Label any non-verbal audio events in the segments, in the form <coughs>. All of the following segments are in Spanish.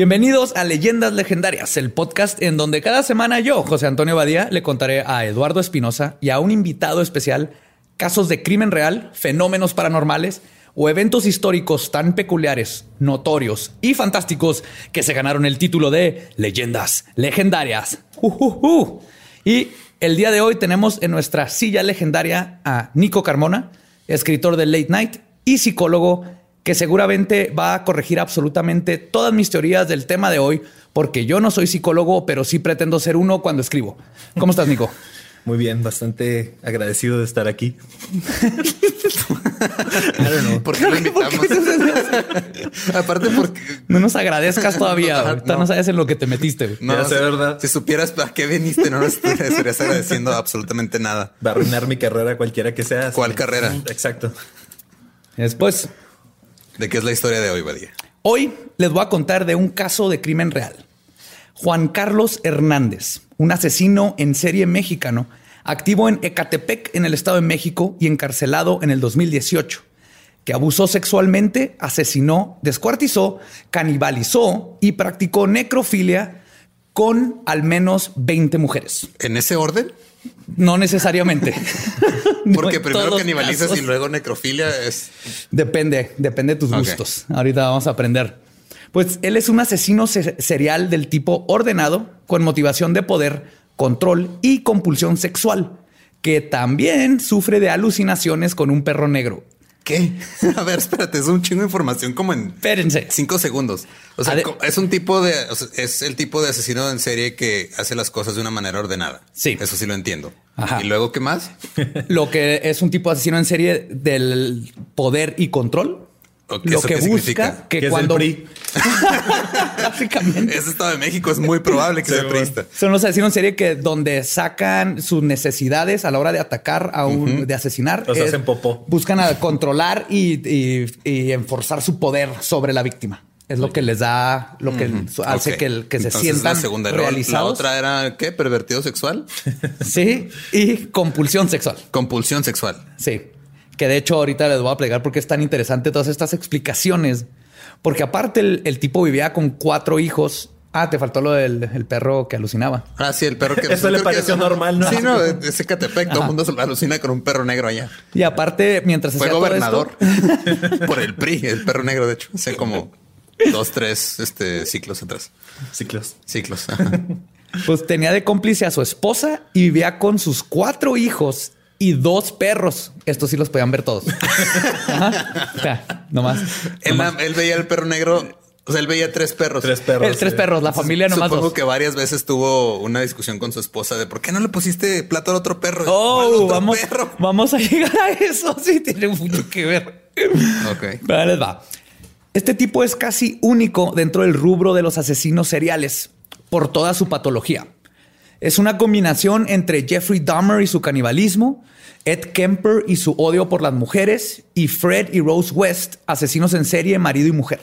Bienvenidos a Leyendas Legendarias, el podcast en donde cada semana yo, José Antonio Badía, le contaré a Eduardo Espinosa y a un invitado especial casos de crimen real, fenómenos paranormales o eventos históricos tan peculiares, notorios y fantásticos que se ganaron el título de Leyendas Legendarias. Y el día de hoy tenemos en nuestra silla legendaria a Nico Carmona, escritor de Late Night y psicólogo que seguramente va a corregir absolutamente todas mis teorías del tema de hoy, porque yo no soy psicólogo, pero sí pretendo ser uno cuando escribo. ¿Cómo estás, Nico? <laughs> Muy bien, bastante agradecido de estar aquí. <laughs> ¿Por qué lo <laughs> invitamos? Aparte porque... No nos agradezcas todavía. Ahorita no. sabes en lo que te metiste. No, sé, verdad. Si supieras para qué viniste, no nos estarías agradeciendo absolutamente nada. Va a arruinar mi carrera cualquiera que sea. ¿Cuál carrera? Exacto. Después... ¿De qué es la historia de hoy, Badía? Hoy les voy a contar de un caso de crimen real. Juan Carlos Hernández, un asesino en serie mexicano, activo en Ecatepec, en el Estado de México, y encarcelado en el 2018, que abusó sexualmente, asesinó, descuartizó, canibalizó y practicó necrofilia con al menos 20 mujeres. ¿En ese orden? No necesariamente. <laughs> Porque primero canibalizas y luego necrofilia es. Depende, depende de tus gustos. Ahorita vamos a aprender. Pues él es un asesino serial del tipo ordenado, con motivación de poder, control y compulsión sexual, que también sufre de alucinaciones con un perro negro. ¿Qué? <laughs> A ver, espérate, es un chingo de información como en Espérense. cinco segundos. O sea, es un tipo de, es el tipo de asesino en serie que hace las cosas de una manera ordenada. Sí. Eso sí lo entiendo. ¿Y luego qué más? <laughs> Lo que es un tipo de asesino en serie del poder y control lo que busca que cuando <laughs> básicamente ese estado de México es muy probable que sea priista. Son los asesinos en serie que donde sacan sus necesidades a la hora de atacar a un de asesinar. Los hacen popó. Buscan a controlar y, enforzar su poder sobre la víctima. Es lo que les da, lo que hace que, que se sientan la segunda realizados. La otra era qué? Pervertido sexual. <laughs> sí. Y compulsión sexual. Compulsión sexual. Sí que de hecho ahorita les voy a plegar porque es tan interesante todas estas explicaciones. Porque aparte el, tipo vivía con cuatro hijos. Ah, te faltó lo del perro que alucinaba. Ah, sí, el perro que... <laughs> Eso le pareció normal, ¿no? Sí, no, <laughs> ese Catepec, todo el mundo se alucina con un perro negro allá. Y aparte, mientras Fue gobernador <laughs> por el PRI, el perro negro, de hecho. Hace como dos, tres este, ciclos atrás. Ciclos. Ciclos. Pues tenía de cómplice a su esposa y vivía con sus cuatro hijos y dos perros. Estos sí los podían ver todos. <laughs> no más. Él, veía el perro negro. O sea, él veía tres perros. Tres perros. tres perros. La familia nomás. Supongo que varias veces tuvo una discusión con su esposa de por qué no le pusiste plato al otro perro. Oh, vamos, vamos a llegar a eso. <laughs> Sí, tiene mucho que ver. Ok. Vale, va. Este tipo es casi único dentro del rubro de los asesinos seriales por toda su patología. Es una combinación entre Jeffrey Dahmer y su canibalismo, Ed Kemper y su odio por las mujeres, y Fred y Rose West, asesinos en serie, marido y mujer.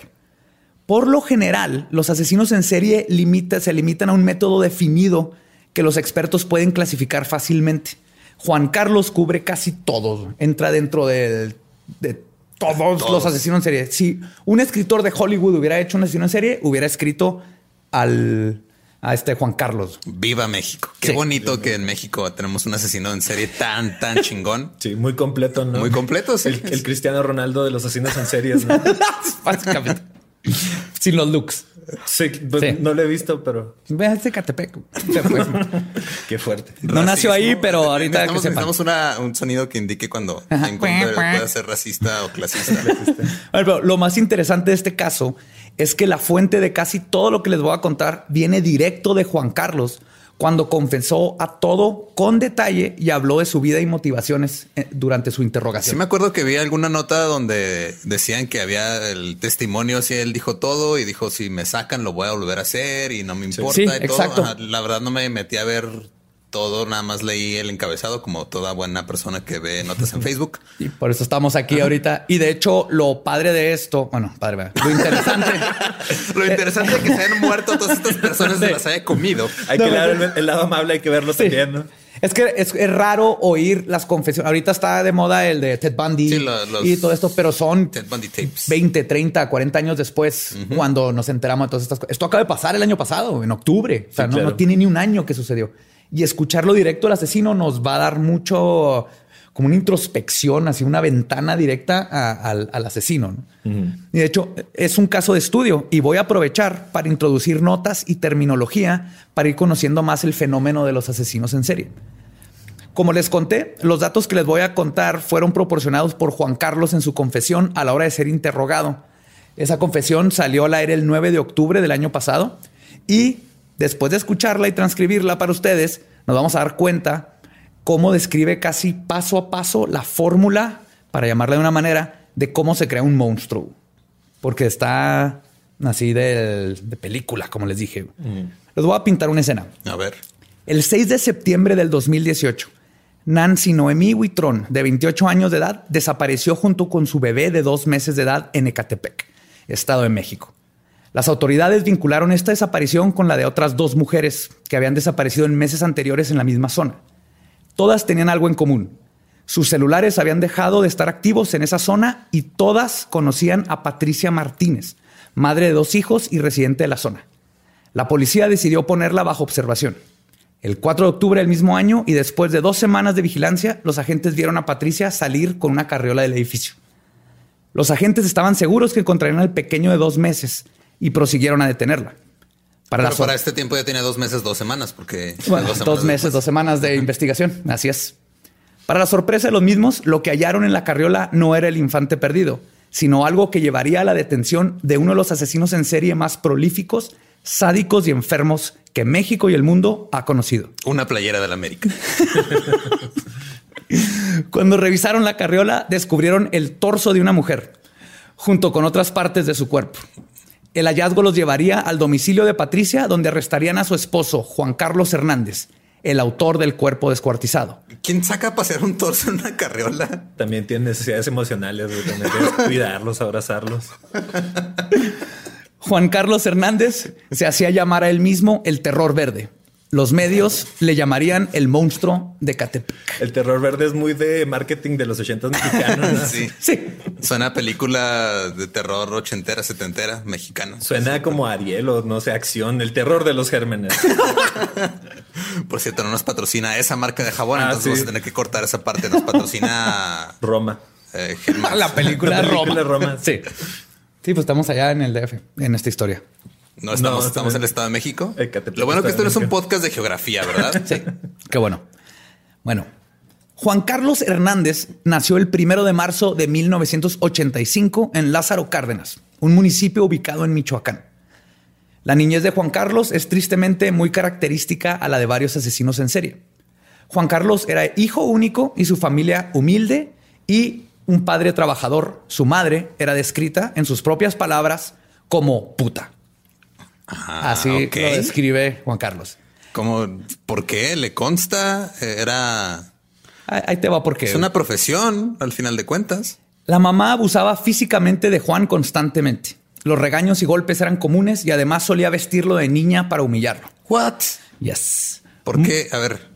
Por lo general, los asesinos en serie se limitan a un método definido que los expertos pueden clasificar fácilmente. Juan Carlos cubre casi todo, entra dentro de, todos, todos, los asesinos en serie. Si un escritor de Hollywood hubiera hecho un asesino en serie, hubiera escrito al, a este Juan Carlos. Viva México. Qué bonito que en México tenemos un asesino en serie tan, tan <laughs> chingón. Sí, muy completo, ¿no? Muy completo, sí. El, Cristiano Ronaldo de los asesinos en series, ¿no? <laughs> Básicamente. Sin los looks. Sí, pues no lo he visto, pero. Ve a Catepec. <laughs> Qué fuerte. No nació ahí, pero ahorita necesitamos, que un sonido que indique cuando puede ser racista o clasista. bueno, lo más interesante de este caso es que la fuente de casi todo lo que les voy a contar viene directo de Juan Carlos cuando confesó a todo con detalle y habló de su vida y motivaciones eh, durante su interrogación. Sí, me acuerdo que vi alguna nota donde decían que había el testimonio, si él dijo todo y dijo si me sacan lo voy a volver a hacer y no me importa. Sí, exacto. La verdad no me metí a ver todo, nada más leí el encabezado como toda buena persona que ve notas en <laughs> Facebook. Y por eso estamos aquí ahorita. Y de hecho, lo padre de esto, bueno, padre, lo interesante. <laughs> lo interesante es que se hayan muerto todas estas <laughs> personas y las haya comido. Hay que ver el, lado amable, hay que verlo también, ¿no? Es que es, raro oír las confesiones. Ahorita está de moda el de Ted Bundy y todo esto, pero son 20, 30, 40 años después cuando nos enteramos de todas estas cosas. Esto acaba de pasar el año pasado, en octubre. O sea, no, tiene ni un año que sucedió. Y escucharlo directo al asesino nos va a dar mucho como una introspección, así una ventana directa al, asesino. Y de hecho, es un caso de estudio y voy a aprovechar para introducir notas y terminología para ir conociendo más el fenómeno de los asesinos en serie. Como les conté, los datos que les voy a contar fueron proporcionados por Juan Carlos en su confesión a la hora de ser interrogado. Esa confesión salió al aire el 9 de octubre del año pasado y después de escucharla y transcribirla para ustedes, nos vamos a dar cuenta cómo describe casi paso a paso la fórmula, para llamarla de una manera, de cómo se crea un monstruo. Porque está así de, película, como les dije. Mm. Les voy a pintar una escena. A ver. El 6 de septiembre del 2018, Nancy Noemí Huitrón, de 28 años de edad, desapareció junto con su bebé de dos meses de edad en Ecatepec, Estado de México. Las autoridades vincularon esta desaparición con la de otras dos mujeres que habían desaparecido en meses anteriores en la misma zona. Todas tenían algo en común. Sus celulares habían dejado de estar activos en esa zona y todas conocían a Patricia Martínez, madre de dos hijos y residente de la zona. La policía decidió ponerla bajo observación. El 4 de octubre del mismo año y después de dos semanas de vigilancia, los agentes vieron a Patricia salir con una carriola del edificio. Los agentes estaban seguros que encontrarían al pequeño de dos meses y prosiguieron a detenerla. Para, para este tiempo ya tiene dos meses, dos semanas, porque dos, meses, dos semanas de investigación. Así es. Para la sorpresa de los mismos, lo que hallaron en la carriola no era el infante perdido, sino algo que llevaría a la detención de uno de los asesinos en serie más prolíficos, sádicos y enfermos que México y el mundo ha conocido. Una playera de la América. <laughs> Cuando revisaron la carriola, descubrieron el torso de una mujer, junto con otras partes de su cuerpo. El hallazgo los llevaría al domicilio de Patricia, donde arrestarían a su esposo, Juan Carlos Hernández, el autor del cuerpo descuartizado. ¿Quién saca a pasear un torso en una carriola? También tiene necesidades emocionales, de cuidarlos, abrazarlos. Juan Carlos Hernández se hacía llamar a él mismo el terror verde. Los medios le llamarían el monstruo de Catepec. El terror verde es muy de marketing de los ochentas mexicanos. <laughs> sí. sí. Suena a película de terror ochentera, setentera, mexicana. Suena como Ariel o no sé, acción, el terror de los gérmenes. <laughs> Por cierto, no nos patrocina esa marca de jabón, ah, entonces vamos a tener que cortar esa parte. Nos patrocina <laughs> Roma. Eh, la película, Roma. Sí. Sí, pues estamos allá en el DF, en esta historia. No estamos, estamos en el Estado de México. Lo bueno que esto no es un podcast de geografía, ¿verdad? <laughs> sí, qué bueno. Bueno, Juan Carlos Hernández nació el primero de marzo de 1985 en Lázaro Cárdenas, un municipio ubicado en Michoacán. La niñez de Juan Carlos es tristemente muy característica a la de varios asesinos en serie. Juan Carlos era hijo único y su familia humilde y un padre trabajador. Su madre era descrita en sus propias palabras como puta. Así lo describe Juan Carlos. ¿Cómo? ¿Por qué? ¿Le consta? Era... Ahí te va porque... Es una profesión, al final de cuentas. La mamá abusaba físicamente de Juan constantemente. Los regaños y golpes eran comunes y además solía vestirlo de niña para humillarlo. What? Yes. ¿Por qué? A ver,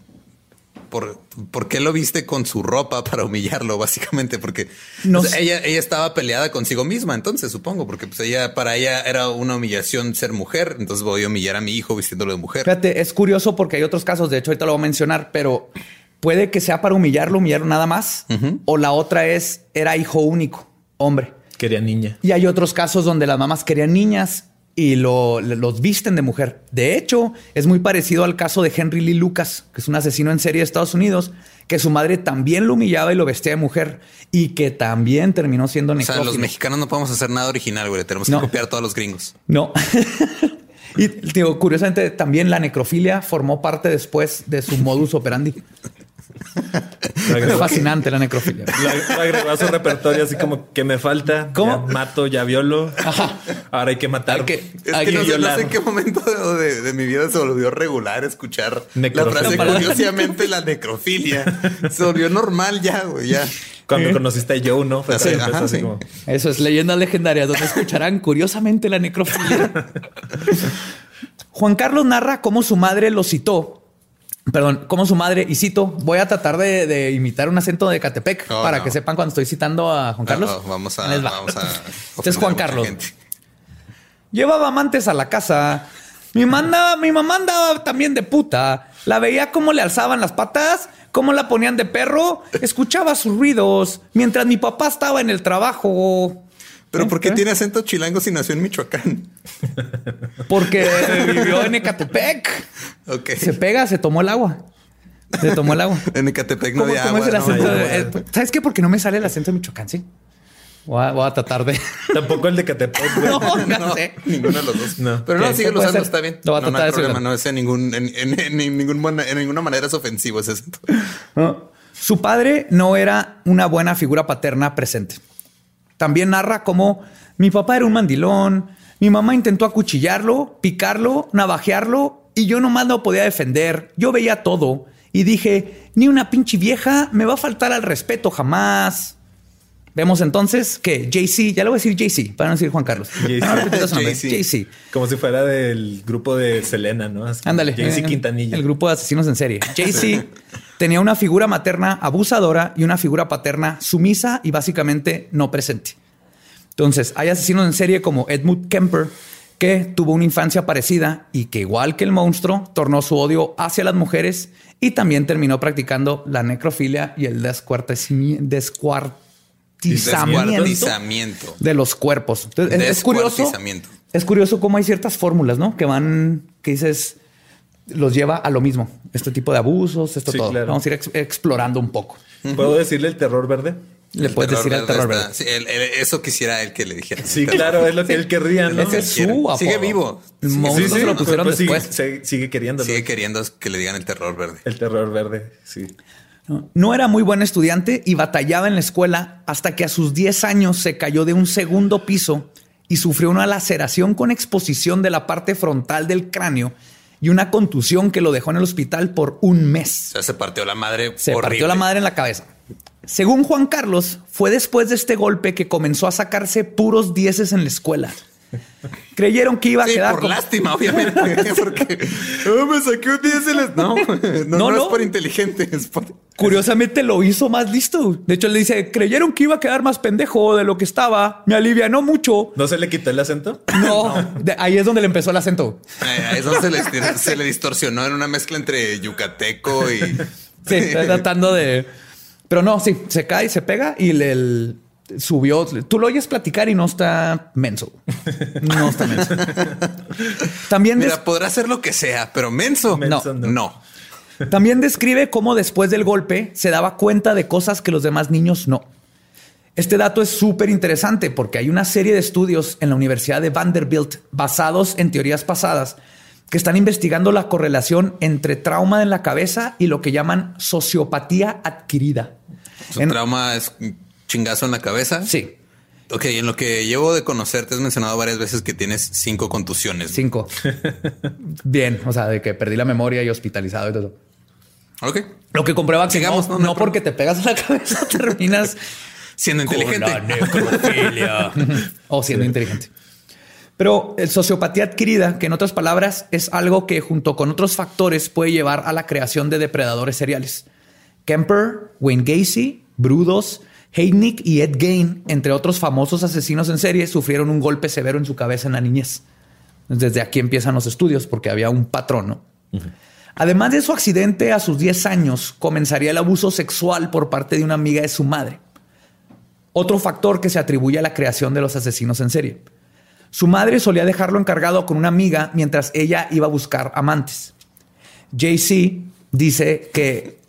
¿Por, qué lo viste con su ropa para humillarlo, básicamente? Porque no ella, ella estaba peleada consigo misma, entonces supongo, porque pues ella, para ella era una humillación ser mujer, entonces voy a humillar a mi hijo vistiéndolo de mujer. Fíjate, es curioso porque hay otros casos, de hecho ahorita lo voy a mencionar, pero puede que sea para humillarlo, humillarlo nada más, o la otra es, era hijo único, hombre. Quería niña. Y hay otros casos donde las mamás querían niñas y lo, los visten de mujer. De hecho, es muy parecido al caso de Henry Lee Lucas, que es un asesino en serie de Estados Unidos, que su madre también lo humillaba y lo vestía de mujer y que también terminó siendo necrófilo. O sea, los mexicanos no podemos hacer nada original, güey. Tenemos que copiar a todos los gringos. No. <laughs> y digo, curiosamente, también la necrofilia formó parte después de su modus operandi. Es fascinante la necrofilia. La, agregó a su repertorio así como que me falta. ¿Cómo? mato, ya violo. Ahora hay que matar. que, es que no, sé en qué momento de, mi vida se volvió regular escuchar la frase curiosamente la necrofilia. Se volvió normal ya, güey, ya. Cuando conociste a Joe, ¿no? Eso es leyenda legendaria donde escucharán curiosamente la necrofilia. <laughs> Juan Carlos narra cómo su madre lo citó perdón, como su madre, y cito, voy a tratar de, imitar un acento de Catepec oh, para que sepan cuando estoy citando a Juan Carlos. vamos a, vamos a <laughs> este es Juan Carlos. Llevaba amantes a la casa. Mi, manda, mi mamá andaba también de puta. La veía cómo le alzaban las patas, cómo la ponían de perro. Escuchaba sus ruidos mientras mi papá estaba en el trabajo. ¿Pero por qué tiene acento chilango si nació en Michoacán? <laughs> Porque <laughs> vivió en Ecatepec. Se pega, se tomó el agua. Se tomó el agua. <laughs> en Ecatepec no había agua. Eh, ¿Sabes qué? Porque no me sale el acento de Michoacán, sí. Voy a, tratar de. Tampoco el de Catepec. no, no, sé. Ninguno de los dos. No. Pero no, sigue usando, está bien. no, no hay problema. No es en, ningún, en, en, ningún, en ninguna manera es ofensivo ese acento. Su padre no era una buena figura paterna presente. También narra cómo mi papá era un mandilón, mi mamá intentó acuchillarlo, picarlo, navajearlo y yo nomás no podía defender. Yo veía todo y dije, ni una pinche vieja me va a faltar al respeto jamás. Vemos entonces que JC, ya le voy a decir JC, para no decir Juan Carlos. JC. Como si fuera del grupo de Selena, ¿no? Ándale. JC Quintanilla. El grupo de asesinos en serie. JC tenía una figura materna abusadora y una figura paterna sumisa y básicamente no presente. Entonces, hay asesinos en serie como Edmund Kemper, que tuvo una infancia parecida y que, igual que el monstruo, tornó su odio hacia las mujeres y también terminó practicando la necrofilia y el descuartizamiento, de los cuerpos. es curioso. Es curioso cómo hay ciertas fórmulas, ¿no? Que van, que dices, los lleva a lo mismo. Este tipo de abusos, esto todo. Vamos a ir explorando un poco. ¿Puedo decirle el terror verde? Le puedes decir el terror verde. eso quisiera él que le dijera. Sí, claro, es lo que él querría, ¿no? Ese es su Sigue vivo. Monstruos sí, lo pusieron pues, después. Sigue, sigue, queriendo. Sigue queriendo que le digan el terror verde. El terror verde, sí. No era muy buen estudiante y batallaba en la escuela hasta que a sus 10 años se cayó de un segundo piso y sufrió una laceración con exposición de la parte frontal del cráneo y una contusión que lo dejó en el hospital por un mes. O sea, se partió la madre. Se partió la madre en la cabeza. Según Juan Carlos, fue después de este golpe que comenzó a sacarse puros dieces en la escuela. <laughs> Creyeron que iba a quedar. Por lástima, <laughs> obviamente. <laughs> porque oh, me saqué un 10 en la... no, no, no, es por inteligente. Es por... Curiosamente lo hizo más listo. De hecho, le dice: Creyeron que iba a quedar más pendejo de lo que estaba. Me alivianó mucho. ¿No se le quitó el acento? No, ahí es donde le empezó el acento. Ahí es donde se le, distorsionó en una mezcla entre yucateco y. Sí, está tratando de. Pero no, sí, se cae, se pega y le, subió. Tú lo oyes platicar y no está menso. No está menso. También Mira, podrá ser lo que sea, pero menso, no. no. También describe cómo después del golpe se daba cuenta de cosas que los demás niños no. Este dato es súper interesante porque hay una serie de estudios en la Universidad de Vanderbilt basados en teorías pasadas que están investigando la correlación entre trauma en la cabeza y lo que llaman sociopatía adquirida. Su trauma es chingazo en la cabeza. Sí. Ok, en lo que llevo de conocerte, has mencionado varias veces que tienes cinco contusiones. Cinco. <laughs> Bien, o sea, de que perdí la memoria y hospitalizado y todo. Ok. Lo que comprueba que no, porque te pegas en la cabeza <laughs> terminas <laughs> siendo inteligente. o siendo inteligente. Pero el sociopatía adquirida, que en otras palabras es algo que junto con otros factores puede llevar a la creación de depredadores seriales. Kemper, Wayne Gacy, Brudos, Heidnik y Ed Gain, entre otros famosos asesinos en serie, sufrieron un golpe severo en su cabeza en la niñez. Desde aquí empiezan los estudios porque había un patrón. Además de su accidente, a sus 10 años comenzaría el abuso sexual por parte de una amiga de su madre. Otro factor que se atribuye a la creación de los asesinos en serie. Su madre solía dejarlo encargado con una amiga mientras ella iba a buscar amantes. JC dice que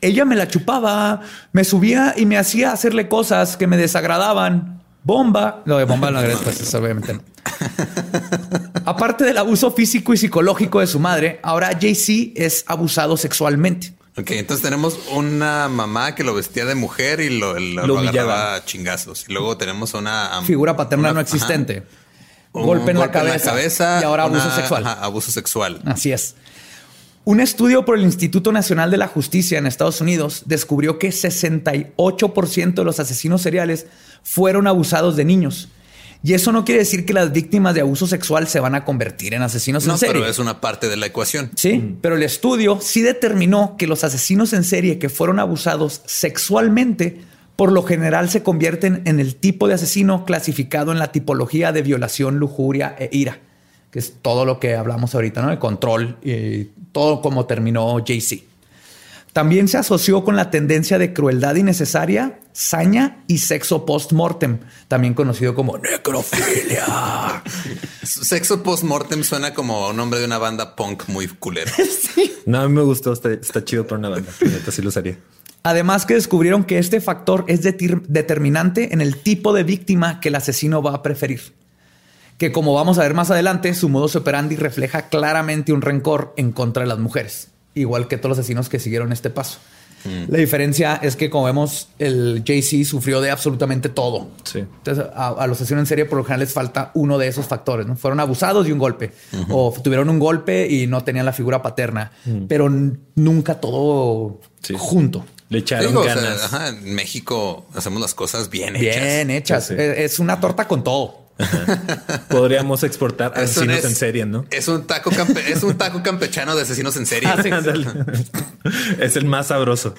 ella me la chupaba, me subía y me hacía hacerle cosas que me desagradaban. Bomba. Lo de bomba no pues obviamente no. <laughs> Aparte del abuso físico y psicológico de su madre, ahora JC es abusado sexualmente. Ok, entonces tenemos una mamá que lo vestía de mujer y lo, lo, agarraba a chingazos. Y luego tenemos una figura paterna no existente. Golpe, en, la cabeza, y ahora abuso sexual. abuso sexual. Así es. Un estudio por el Instituto Nacional de la Justicia en Estados Unidos descubrió que 68% de los asesinos seriales fueron abusados de niños Y eso no quiere decir que las víctimas de abuso sexual se van a convertir en asesinos en serie. pero es una parte de la ecuación. Sí, pero el estudio sí determinó que los asesinos en serie que fueron abusados sexualmente por lo general se convierten en el tipo de asesino clasificado en la tipología de violación, lujuria e ira, que es todo lo que hablamos ahorita, ¿no? El control y todo como terminó JC. También se asoció con la tendencia de crueldad innecesaria, saña y sexo post-mortem, también conocido como necrofilia. <laughs> sexo post-mortem suena como nombre de una banda punk muy culero. <laughs> No, a mí me gustó, está, chido para una banda. Lo usaría. Además que descubrieron que este factor es determinante en el tipo de víctima que el asesino va a preferir. Que como vamos a ver más adelante, su modus operandi refleja claramente un rencor en contra de las mujeres, igual que todos los asesinos que siguieron este paso. Mm. La diferencia es que, como vemos, el JC sufrió de absolutamente todo. Entonces, a, los asesinos en serie, por lo general, les falta uno de esos factores. ¿no? Fueron abusados y un golpe, o tuvieron un golpe y no tenían la figura paterna, mm. pero nunca todo junto. Le echaron ganas. en México hacemos las cosas bien hechas. Bien hechas. Es una torta con todo. <laughs> Podríamos exportar asesinos en serie, ¿no? Es un taco es un taco campechano de asesinos en serie. <laughs> Ah, <laughs> es el más sabroso.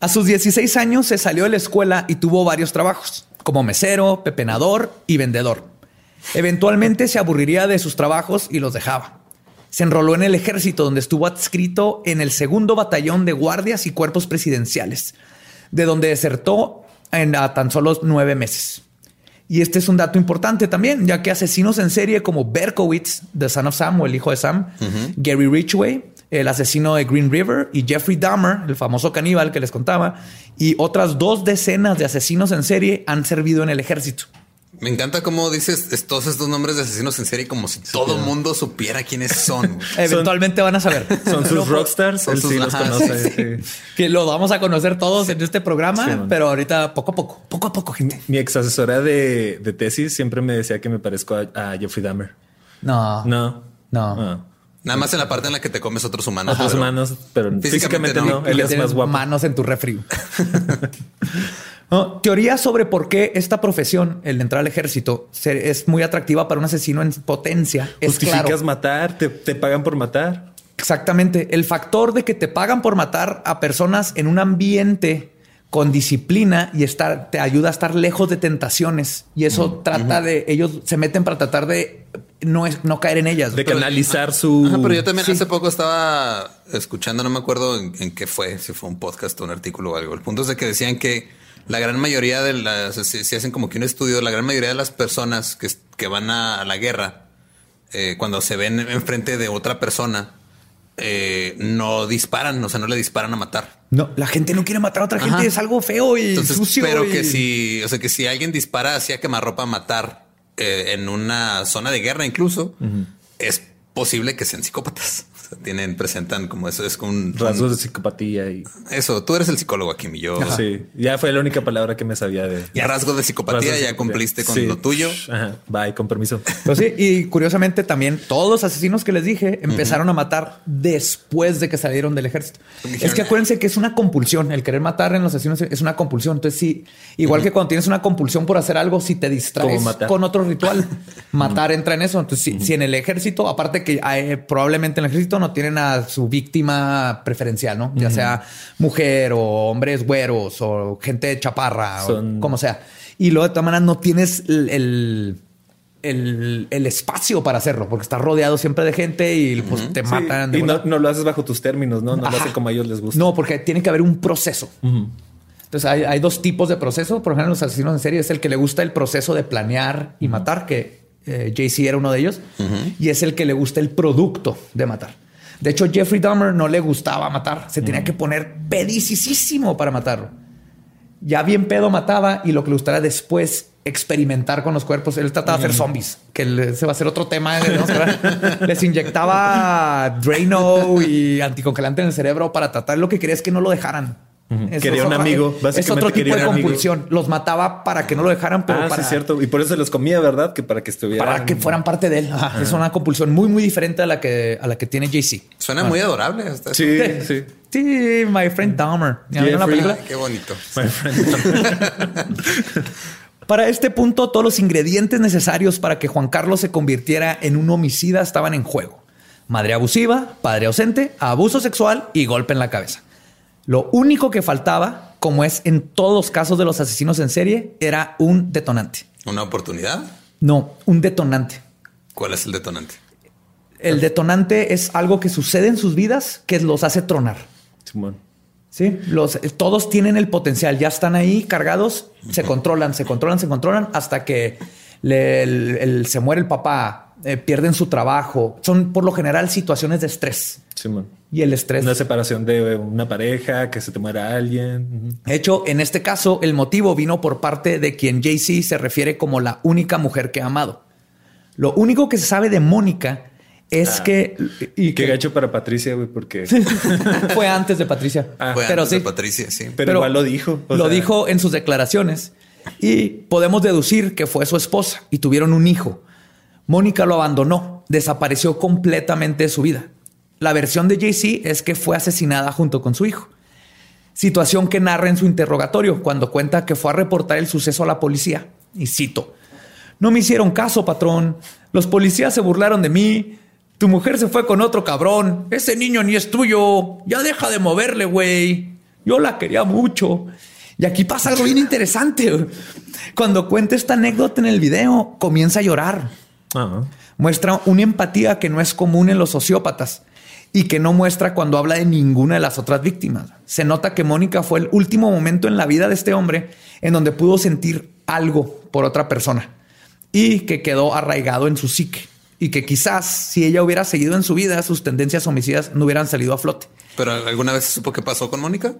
A sus 16 años se salió de la escuela y tuvo varios trabajos, como mesero, pepenador y vendedor. Eventualmente se aburriría de sus trabajos y los dejaba se enroló en el ejército, donde estuvo adscrito en el segundo batallón de guardias y cuerpos presidenciales, de donde desertó en a tan solo nueve meses. Y este es un dato importante también, ya que asesinos en serie como Berkowitz, The Son of Sam o el hijo de Sam, Gary Ridgway, el asesino de Green River, y Jeffrey Dahmer, el famoso caníbal que les contaba, y otras dos decenas de asesinos en serie han servido en el ejército. Me encanta cómo dices todos estos nombres de asesinos en serie como si todo el mundo supiera quiénes son. <laughs> Eventualmente van a saber. <laughs> Son sus rockstars. Son sus, los conoce. Que lo vamos a conocer todos en este programa, pero ahorita poco a poco, poco a poco, gente. Mi ex asesora de, tesis siempre me decía que me parezco a, Jeffrey Dahmer. No, no, no. Nada más en la parte en la que te comes otros humanos. Otros humanos, pero físicamente, no. Él es más guapo. Manos en tu refri. <laughs> teoría sobre por qué esta profesión, el entrar al ejército, es muy atractiva para un asesino en potencia. Justificas matar, te, pagan por matar. Exactamente. El factor de que te pagan por matar a personas en un ambiente con disciplina y estar te ayuda a estar lejos de tentaciones y eso trata de ellos se meten para tratar de no es no caer en ellas de canalizar su pero yo también hace poco estaba escuchando no me acuerdo en, en, qué fue si fue un podcast o un artículo o algo el punto es de que decían que la gran mayoría de las, si, hacen como que un estudio, la gran mayoría de las personas que, que van a, la guerra, eh, cuando se ven enfrente de otra persona, eh, no disparan, o sea, no le disparan a matar. No, la gente no quiere matar a otra gente, es algo feo y sucio. Pero que si, o sea, que si alguien dispara hacia quemarropa a matar eh, en una zona de guerra, incluso, es posible que sean psicópatas tienen, presentan como eso, es con un rasgos de psicopatía y eso. Tú eres el psicólogo aquí, mi yo. Sí, ya fue la única palabra que me sabía de ya rasgos de psicopatía. ya cumpliste con lo tuyo. Ajá. Bye, con permiso. Pues sí, y curiosamente también todos los asesinos que les dije empezaron a matar después de que salieron del ejército. Es que acuérdense que es una compulsión. El querer matar en los asesinos es una compulsión. Entonces, sí, igual que cuando tienes una compulsión por hacer algo, si te distraes con otro ritual, <laughs> matar entra en eso. Entonces, si, en el ejército, aparte que probablemente en el ejército no tienen a su víctima preferencial, ¿no? Ya sea mujer o hombres güeros o gente chaparra o como sea. Y luego de todas maneras no tienes el, el, espacio para hacerlo porque estás rodeado siempre de gente y pues, te matan. y no, lo haces bajo tus términos, ¿no? No lo hacen como a ellos les gusta. No, porque tiene que haber un proceso. Entonces hay, dos tipos de proceso. Por ejemplo, los asesinos en serie es el que le gusta el proceso de planear y matar, que eh, JC era uno de ellos, y es el que le gusta el producto de matar. De hecho, Jeffrey Dahmer no le gustaba matar. Se tenía que poner pedicísimo para matarlo. Ya bien pedo mataba y lo que le gustaba después experimentar con los cuerpos. Él trataba de hacer zombies, que se va a ser otro tema. <laughs> Les inyectaba Drano y anticongelante en el cerebro para tratar. Lo que quería es que no lo dejaran. Quería un amigo. es otro tipo de compulsión. Los mataba para que no lo dejaran, pero ah, para... Sí, cierto. Y por eso los comía, ¿verdad? Que para que estuvieran... Para que fueran parte de él. Es una compulsión muy, muy diferente a la que, a la que tiene JC. Suena muy adorable. Hasta sí, sí. Sí, My Friend Dahmer. ¿Ya la película? qué bonito. My Friend <laughs> Para este punto, todos los ingredientes necesarios para que Juan Carlos se convirtiera en un homicida estaban en juego. Madre abusiva, padre ausente, abuso sexual y golpe en la cabeza. Lo único que faltaba, como es en todos los casos de los asesinos en serie, era un detonante. ¿Una oportunidad? No, un detonante. ¿Cuál es el detonante? El detonante es algo que sucede en sus vidas que los hace tronar. Sí, los, todos tienen el potencial, ya están ahí cargados, se controlan, se controlan, se controlan hasta que se muere el papá, eh, pierden su trabajo. Son por lo general situaciones de estrés. Y el estrés. Una separación de una pareja, que se te muera alguien. De hecho, en este caso, el motivo vino por parte de quien JC se refiere como la única mujer que ha amado. Lo único que se sabe de Mónica es ah. que. Y Qué gacho para Patricia, güey, porque. <laughs> fue antes de Patricia. Ah. fue pero antes sí. de Patricia, sí. Pero, igual lo dijo. Lo dijo en sus declaraciones. Y podemos deducir que fue su esposa y tuvieron un hijo. Mónica lo abandonó, desapareció completamente de su vida. La versión de JC es que fue asesinada junto con su hijo. Situación que narra en su interrogatorio cuando cuenta que fue a reportar el suceso a la policía. Y cito, no me hicieron caso, patrón. Los policías se burlaron de mí. Tu mujer se fue con otro cabrón. Ese niño ni es tuyo. Ya deja de moverle, güey. Yo la quería mucho. Y aquí pasa algo bien interesante. Cuando cuenta esta anécdota en el video, comienza a llorar. Muestra una empatía que no es común en los sociópatas y que no muestra cuando habla de ninguna de las otras víctimas. Se nota que Mónica fue el último momento en la vida de este hombre en donde pudo sentir algo por otra persona y que quedó arraigado en su psique y que quizás si ella hubiera seguido en su vida, sus tendencias homicidas no hubieran salido a flote. ¿Pero alguna vez supo qué pasó con Mónica?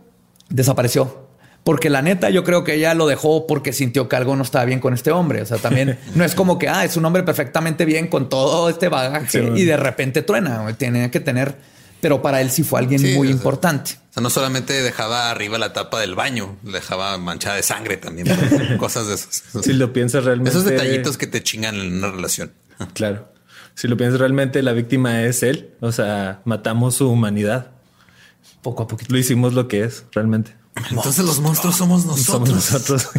Desapareció. Porque la neta, yo creo que ella lo dejó porque sintió que algo no estaba bien con este hombre. O sea, también <laughs> no es como que ah, es un hombre perfectamente bien con todo este bagaje y de repente truena. Tiene que tener, pero para él sí fue alguien muy importante. O sea, no solamente dejaba arriba la tapa del baño, dejaba manchada de sangre también, <laughs> cosas de esos. <laughs> Si lo piensas realmente, esos detallitos que te chingan en una relación. Claro. Si lo piensas realmente, la víctima es él. O sea, matamos su humanidad. Poco a poquito. Lo hicimos lo que es realmente. Entonces los monstruos somos nosotros. <laughs>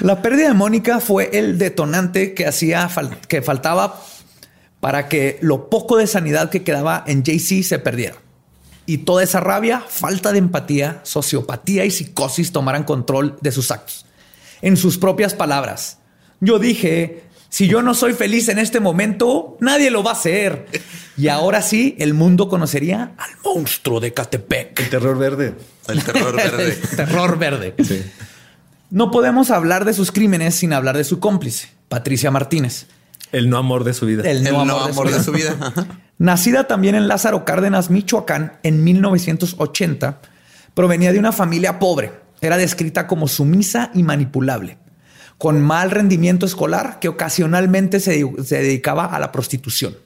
La pérdida de Mónica fue el detonante que hacía que faltaba para que lo poco de sanidad que quedaba en JC se perdiera. Y toda esa rabia, falta de empatía, sociopatía y psicosis tomaran control de sus actos. En sus propias palabras, yo dije, si yo no soy feliz en este momento, nadie lo va a hacer. <laughs> Y ahora sí, el mundo conocería al monstruo de Catepec. El terror verde. El terror verde. <laughs> terror verde. No podemos hablar de sus crímenes sin hablar de su cómplice, Patricia Martínez. El no amor de su vida. El no, amor, de su vida. Nacida también en Lázaro Cárdenas, Michoacán, en 1980, provenía de una familia pobre. Era descrita como sumisa y manipulable con mal rendimiento escolar que ocasionalmente se, dedicaba a la prostitución.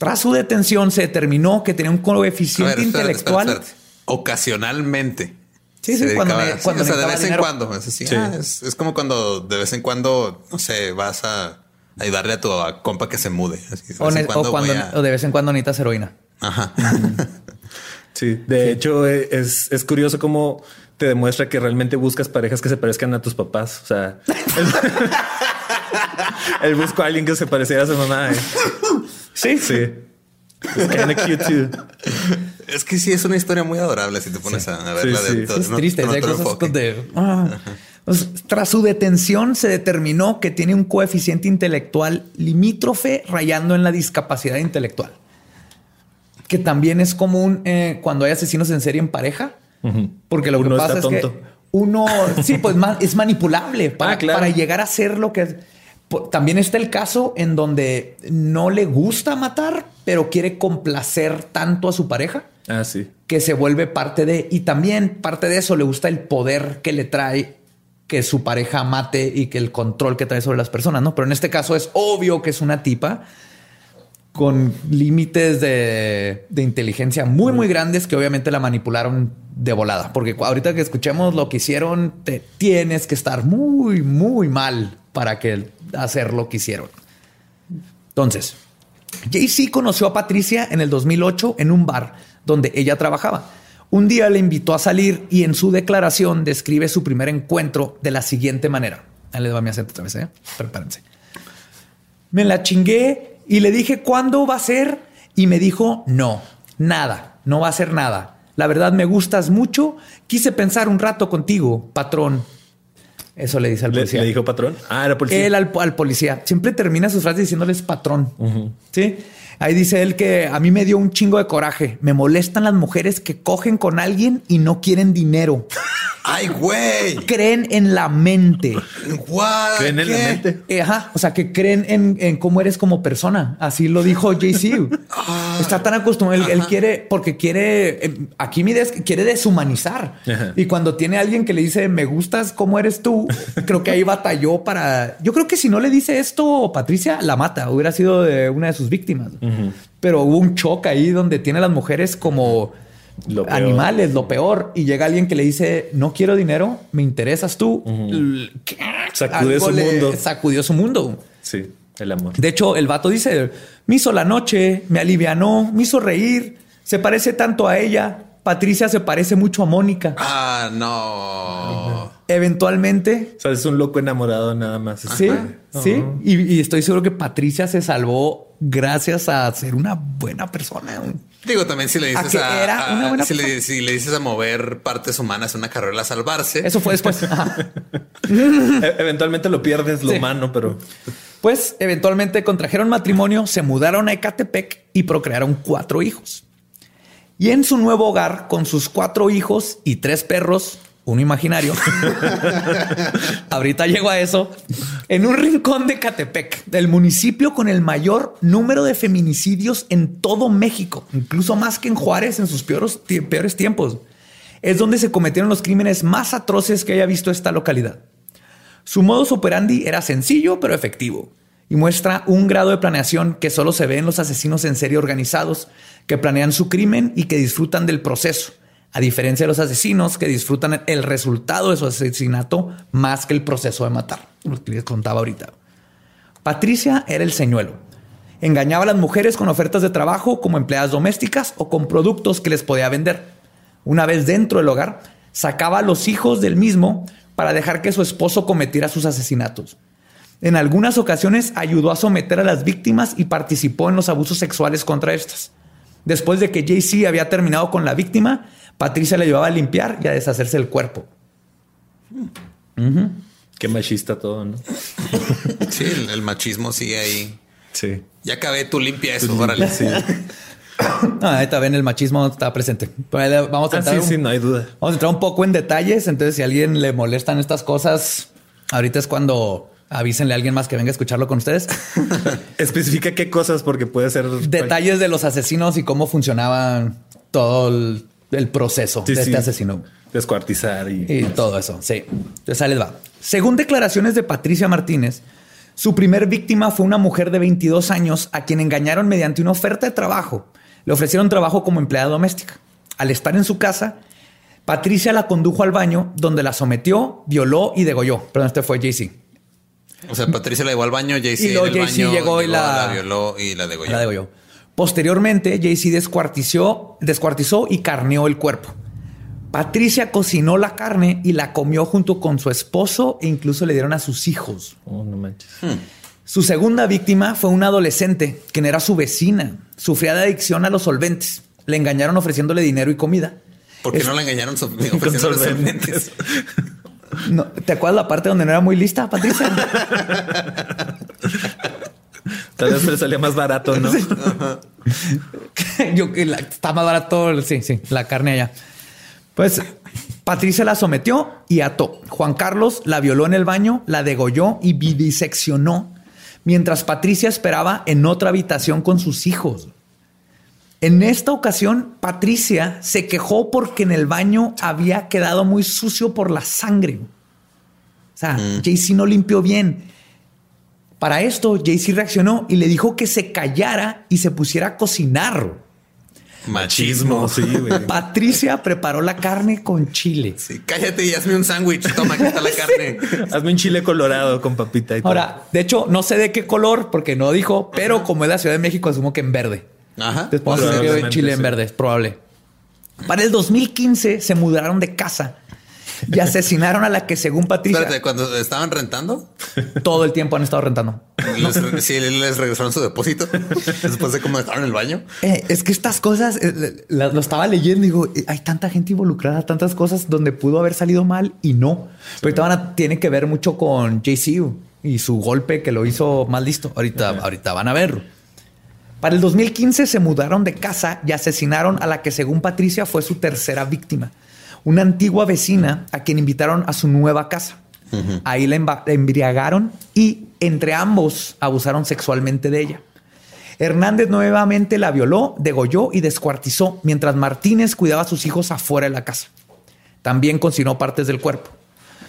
Tras su detención se determinó que tenía un coeficiente intelectual. Ocasionalmente. Sí, sí, cuando, cuando o sea, de vez en cuando. Ah, es, como cuando de vez en cuando, no sé, vas a ayudarle a tu compa que se mude. o, de vez en cuando necesitas heroína. Ajá. <laughs> sí, de hecho es, es curioso cómo te demuestra que realmente buscas parejas que se parezcan a tus papás. O sea, <laughs> él, <laughs> buscó a alguien que se pareciera a su mamá. ¿eh? Sí, sí. Es que sí, es una historia muy adorable si te pones a verla de Es triste. Ah. Pues, tras su detención se determinó que tiene un coeficiente intelectual limítrofe rayando en la discapacidad intelectual. Que también es común eh, cuando hay asesinos en serie en pareja porque lo que pasa es que uno, sí, pues es manipulable para, ah, para llegar a ser lo que es. También está el caso en donde no le gusta matar, pero quiere complacer tanto a su pareja. Ah, sí. Que se vuelve parte de. Y también parte de eso le gusta el poder que le trae que su pareja mate y que el control que trae sobre las personas, ¿no? Pero en este caso es obvio que es una tipa con límites de, inteligencia muy, muy grandes que obviamente la manipularon de volada. Porque ahorita que escuchemos lo que hicieron, te tienes que estar muy, muy mal para que hacer lo que hicieron. Entonces, Jay-Z conoció a Patricia en el 2008 en un bar donde ella trabajaba. Un día le invitó a salir y en su declaración describe su primer encuentro de la siguiente manera. Ahí les va mi acento otra vez, ¿eh? Prepárense. Me la chingué y le dije, ¿cuándo va a ser? Y me dijo, no, nada, no va a ser nada. La verdad me gustas mucho. Quise pensar un rato contigo, patrón. Eso le dice al policía. ¿Le, dijo patrón? Ah, era policía. Él al, policía. Siempre termina sus frases diciéndoles patrón. Sí. Ahí dice él que a mí me dio un chingo de coraje. Me molestan las mujeres que cogen con alguien y no quieren dinero. <laughs> Ay, güey. Creen en la mente. ¿Creen en la mente? Eh, ajá. O sea, que creen en, cómo eres como persona. Así lo dijo JC. <laughs> Ah. Está tan acostumbrado. Él, quiere, porque quiere, em, aquí mi quiere deshumanizar. Y cuando tiene alguien que le dice, me gustas cómo eres tú, <laughs> creo que ahí batalló para. Yo creo que si no le dice esto, Patricia la mata. Hubiera sido de una de sus víctimas. Pero hubo un choque ahí donde tiene a las mujeres como animales, lo peor. Y llega alguien que le dice, no quiero dinero, me interesas tú. Sacudió su mundo. Sacudió su mundo. Sí, el amor. De hecho, el vato dice, me hizo la noche, me alivianó, me hizo reír, se parece tanto a ella. Patricia se parece mucho a Mónica. Ah, no. Eventualmente. O sea, es un loco enamorado nada más. Sí, sí. Y, y, estoy seguro que Patricia se salvó gracias a ser una buena persona. Digo, también si le dices a, si, le, dices a mover partes humanas en una carrera a salvarse. Eso fue después. <laughs> E-, eventualmente lo pierdes lo humano, pero pues eventualmente contrajeron matrimonio, se mudaron a Ecatepec y procrearon cuatro hijos. Y en su nuevo hogar, con sus cuatro hijos y tres perros, un imaginario. <laughs> Ahorita llego a eso. En un rincón de Catepec, del municipio con el mayor número de feminicidios en todo México, incluso más que en Juárez en sus peores, peores tiempos, es donde se cometieron los crímenes más atroces que haya visto esta localidad. Su modus operandi era sencillo pero efectivo y muestra un grado de planeación que solo se ve en los asesinos en serie organizados que planean su crimen y que disfrutan del proceso a diferencia de los asesinos que disfrutan el resultado de su asesinato más que el proceso de matar, lo que les contaba ahorita. Patricia era el señuelo. Engañaba a las mujeres con ofertas de trabajo como empleadas domésticas o con productos que les podía vender. Una vez dentro del hogar, sacaba a los hijos del mismo para dejar que su esposo cometiera sus asesinatos. En algunas ocasiones ayudó a someter a las víctimas y participó en los abusos sexuales contra estas. Después de que JC había terminado con la víctima, Patricia le llevaba a limpiar y a deshacerse el cuerpo. Qué machista todo, ¿no? <laughs> sí, el, machismo sigue ahí. Sí. Ya acabé, tú limpia eso, órale. Sí. <coughs> Ah, ahí también el machismo está presente. Vamos a ah, entrar sí, sí, no hay duda. Vamos a entrar un poco en detalles. Entonces, si a alguien le molestan estas cosas, ahorita es cuando avísenle a alguien más que venga a escucharlo con ustedes. <laughs> Especifica qué cosas, porque puede ser detalles de los asesinos y cómo funcionaba todo el el proceso de este asesino. Descuartizar y... todo eso. Sí. Entonces ahí les va. Según declaraciones de Patricia Martínez, su primer víctima fue una mujer de 22 años a quien engañaron mediante una oferta de trabajo. Le ofrecieron trabajo como empleada doméstica. Al estar en su casa, Patricia la condujo al baño donde la sometió, violó y degolló. Perdón, este fue JC. O sea, Patricia la llevó al baño, JC, y luego JC llegó, y la... la, violó y la degolló. La degolló. Posteriormente, Jaycee descuartizó, descuartizó y carneó el cuerpo. Patricia cocinó la carne y la comió junto con su esposo e incluso le dieron a sus hijos. Oh, no manches. Hmm. Su segunda víctima fue una adolescente, quien era su vecina. Sufría de adicción a los solventes. Le engañaron ofreciéndole dinero y comida. ¿Por qué no le engañaron <laughs> ofreciéndole solventes? ¿Te acuerdas la parte donde no era muy lista, Patricia? <laughs> Tal vez le salía más barato, ¿no? <laughs> <laughs> Yo que está más barato, sí, sí, la carne allá. Pues Patricia la sometió y ató. Juan Carlos la violó en el baño, la degolló y bidiseccionó, mientras Patricia esperaba en otra habitación con sus hijos. En esta ocasión, Patricia se quejó porque en el baño había quedado muy sucio por la sangre. O sea, mm. JC no limpió bien. Para esto, Jaycee reaccionó y le dijo que se callara y se pusiera a cocinar. Machismo, sí, güey. <laughs> Patricia preparó la carne con chile. Sí, cállate y hazme un sándwich. Toma, aquí está la <laughs> carne. hazme un chile colorado con papita y Ahora, de hecho, no sé de qué color porque no dijo, pero como es la Ciudad de México, asumo que en verde. Ajá. Después de chile en verde, es probable. Para el 2015 se mudaron de casa y asesinaron a la que según Patricia... Espérate, cuando estaban rentando. Todo el tiempo han estado rentando. Les, sí, les regresaron su depósito después de cómo dejaron el baño. Eh, es que estas cosas eh, lo estaba leyendo y digo, eh, hay tanta gente involucrada, tantas cosas donde pudo haber salido mal y no. Pero ahorita tiene que ver mucho con JC y su golpe que lo hizo más listo. Ahorita, ahorita van a verlo. Para el 2015 se mudaron de casa y asesinaron a la que según Patricia fue su tercera víctima una antigua vecina a quien invitaron a su nueva casa. Ahí la, embriagaron y entre ambos abusaron sexualmente de ella. Hernández nuevamente la violó, degolló y descuartizó, mientras Martínez cuidaba a sus hijos afuera de la casa. También consignó partes del cuerpo.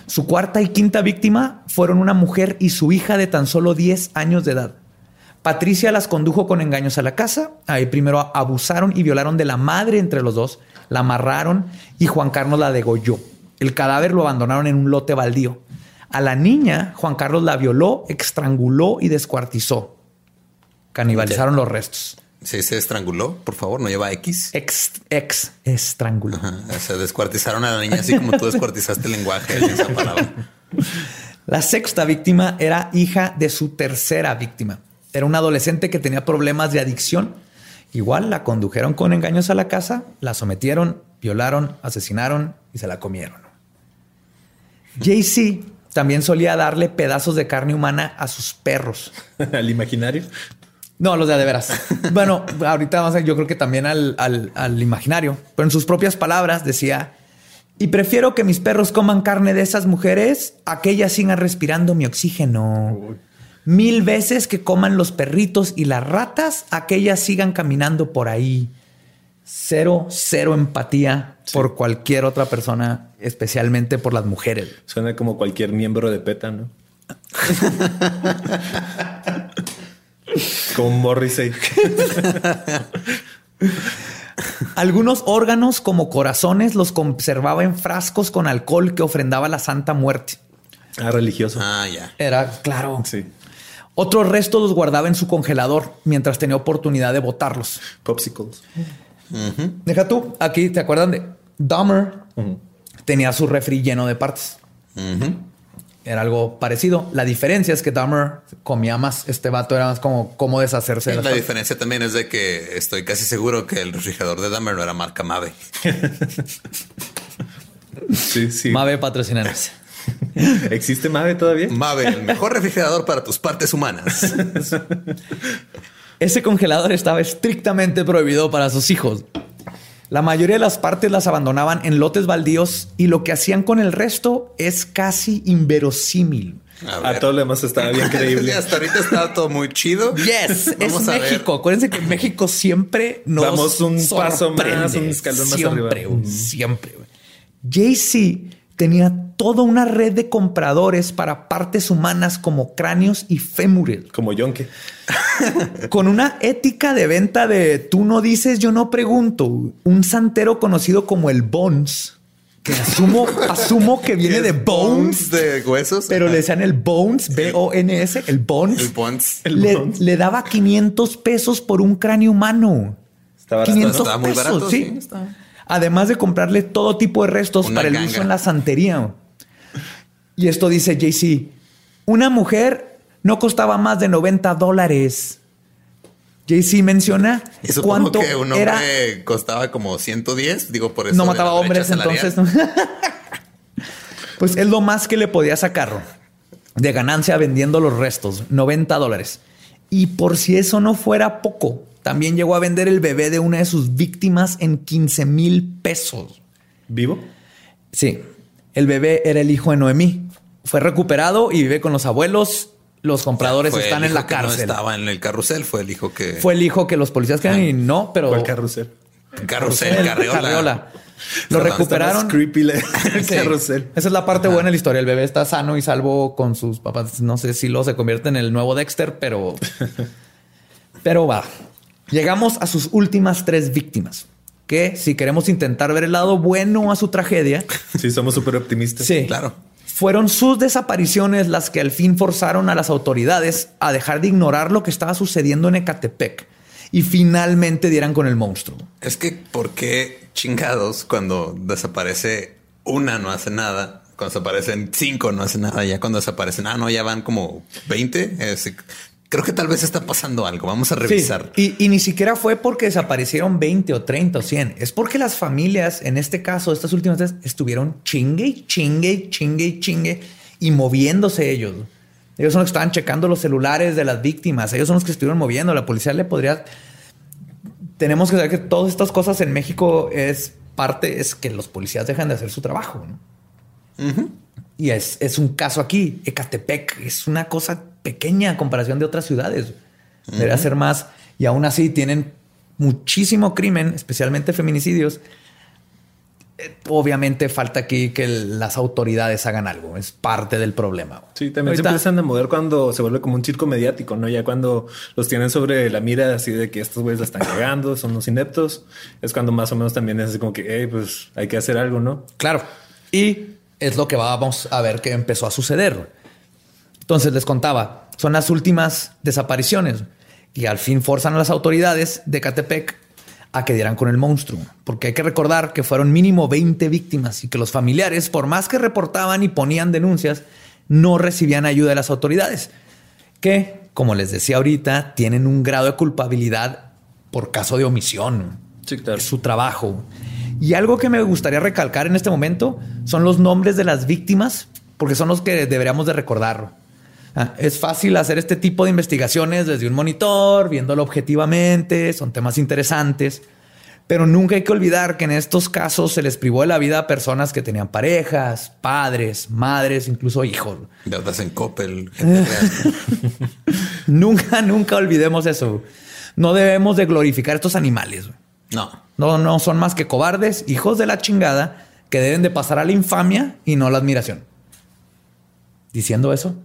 Su cuarta y quinta víctima fueron una mujer y su hija de tan solo 10 años de edad. Patricia las condujo con engaños a la casa. Ahí primero abusaron y violaron de la madre entre los dos la amarraron y Juan Carlos la degolló. El cadáver lo abandonaron en un lote baldío. A la niña, Juan Carlos la violó, estranguló y descuartizó. Canibalizaron los restos. Sí, se estranguló, por favor, no lleva X. Ex, ex, estranguló. Se descuartizaron a la niña así como tú descuartizaste el lenguaje en esa palabra. La sexta víctima era hija de su tercera víctima. Era una adolescente que tenía problemas de adicción Igual la condujeron con engaños a la casa, la sometieron, violaron, asesinaron y se la comieron. Jay-Z también solía darle pedazos de carne humana a sus perros. <laughs> ¿Al imaginario? No, los de, de veras. <laughs> bueno, ahorita vamos a yo creo que también al, al, imaginario, pero en sus propias palabras decía, y prefiero que mis perros coman carne de esas mujeres a que ellas sigan respirando mi oxígeno mil veces que coman los perritos y las ratas a que ellas sigan caminando por ahí. Cero, cero empatía por cualquier otra persona, especialmente por las mujeres. Suena como cualquier miembro de PETA, ¿no? <laughs> como Morrissey. Algunos órganos como corazones los conservaba en frascos con alcohol que ofrendaba la Santa Muerte. Ah, religioso. Ah, ya. Era claro. Sí. Otros restos los guardaba en su congelador mientras tenía oportunidad de botarlos. Popsicles. Deja tú, aquí te acuerdan de Dahmer. Tenía su refri lleno de partes. Era algo parecido. La diferencia es que Dahmer comía más. Este vato era más como cómo deshacerse. de la diferencia también es de que estoy casi seguro que el refrigerador de Dahmer no era marca Mave. <laughs> sí, sí. Mave patrocinanos. <laughs> ¿Existe Mave todavía? Mave, el mejor refrigerador para tus partes humanas. Ese congelador estaba estrictamente prohibido para sus hijos. La mayoría de las partes las abandonaban en lotes baldíos y lo que hacían con el resto es casi inverosímil. A, todo lo demás estaba bien <laughs> creíble. hasta ahorita estaba todo muy chido. Yes, es México. Acuérdense que México siempre nos Vamos un paso más, un escalón más arriba. Siempre, siempre. Jay-Z tenía toda una red de compradores para partes humanas como cráneos y fémures. Como Yonke. <laughs> Con una ética de venta de tú no dices, yo no pregunto. Un santero conocido como el Bones. Que asumo, <laughs> asumo que viene de bones, de huesos, pero le decían el bones, B-O-N-S, el bones. El bones. Le, daba 500 pesos por un cráneo humano. Estaba, 500 muy barato. Sí, además de comprarle todo tipo de restos para el uso en la santería. Y esto dice JC, una mujer no costaba más de 90 dólares. JC menciona cuánto que un hombre era... costaba como 110, digo por eso. No mataba hombres entonces. <laughs> pues es lo más que le podía sacar de ganancia vendiendo los restos, 90 dólares. Y por si eso no fuera poco, también llegó a vender el bebé de una de sus víctimas en 15 mil pesos. ¿Vivo? Sí. El bebé era el hijo de Noemí. Fue recuperado y vive con los abuelos. Los compradores están en la cárcel. No estaba en el carrusel, fue el hijo que. Fue el hijo que los policías querían y no, pero. el carrusel? Carrusel, carriola. <laughs> Lo recuperaron. Creepy <laughs> carrusel. Esa es la parte buena de la historia. El bebé está sano y salvo con sus papás. No sé si lo se convierte en el nuevo Dexter, pero. <laughs> pero va. Llegamos a sus últimas tres víctimas, que si queremos intentar ver el lado bueno a su tragedia. Sí, somos súper optimistas. Sí, claro. Fueron sus desapariciones las que al fin forzaron a las autoridades a dejar de ignorar lo que estaba sucediendo en Ecatepec y finalmente dieran con el monstruo. Es que, ¿por qué chingados cuando desaparece una no hace nada? Cuando desaparecen cinco no hace nada. Ya cuando desaparecen, ah, no, ya van como 20. Creo que tal vez está pasando algo. Vamos a revisar. Y, y, ni siquiera fue porque desaparecieron 20 o 30 o 100. Es porque las familias, en este caso, estas últimas veces, estuvieron chingue, chingue, chingue, chingue y moviéndose ellos. Ellos son los que estaban checando los celulares de las víctimas. Ellos son los que estuvieron moviendo. La policía le podría. Tenemos que saber que todas estas cosas en México es parte, es que los policías dejan de hacer su trabajo. Y es, es, un caso aquí. Ecatepec es una cosa pequeña en comparación de otras ciudades. Debería ser más. Y aún así tienen muchísimo crimen, especialmente feminicidios obviamente falta aquí que las autoridades hagan algo. Es parte del problema. Sí, también se empiezan a mover cuando se vuelve como un circo mediático, ¿no? Ya cuando los tienen sobre la mira así de que estos güeyes la están cagando, son los ineptos, es cuando más o menos también es así como que, hey, pues hay que hacer algo, ¿no? Claro. Y es lo que vamos a ver que empezó a suceder. Entonces les contaba, son las últimas desapariciones y al fin forzan a las autoridades de Catepec a que dieran con el monstruo, porque hay que recordar que fueron mínimo 20 víctimas y que los familiares, por más que reportaban y ponían denuncias, no recibían ayuda de las autoridades, que, como les decía ahorita, tienen un grado de culpabilidad por caso de omisión. Es su trabajo. Y algo que me gustaría recalcar en este momento son los nombres de las víctimas, porque son los que deberíamos de recordar. Ah, es fácil hacer este tipo de investigaciones desde un monitor, viéndolo objetivamente, son temas interesantes, pero nunca hay que olvidar que en estos casos se les privó de la vida a personas que tenían parejas, padres, madres, incluso hijos. Deudas en Coppel. <laughs> nunca, nunca olvidemos eso. No debemos de glorificar estos animales. No. No, no son más que cobardes, hijos de la chingada, que deben de pasar a la infamia y no a la admiración. Diciendo eso,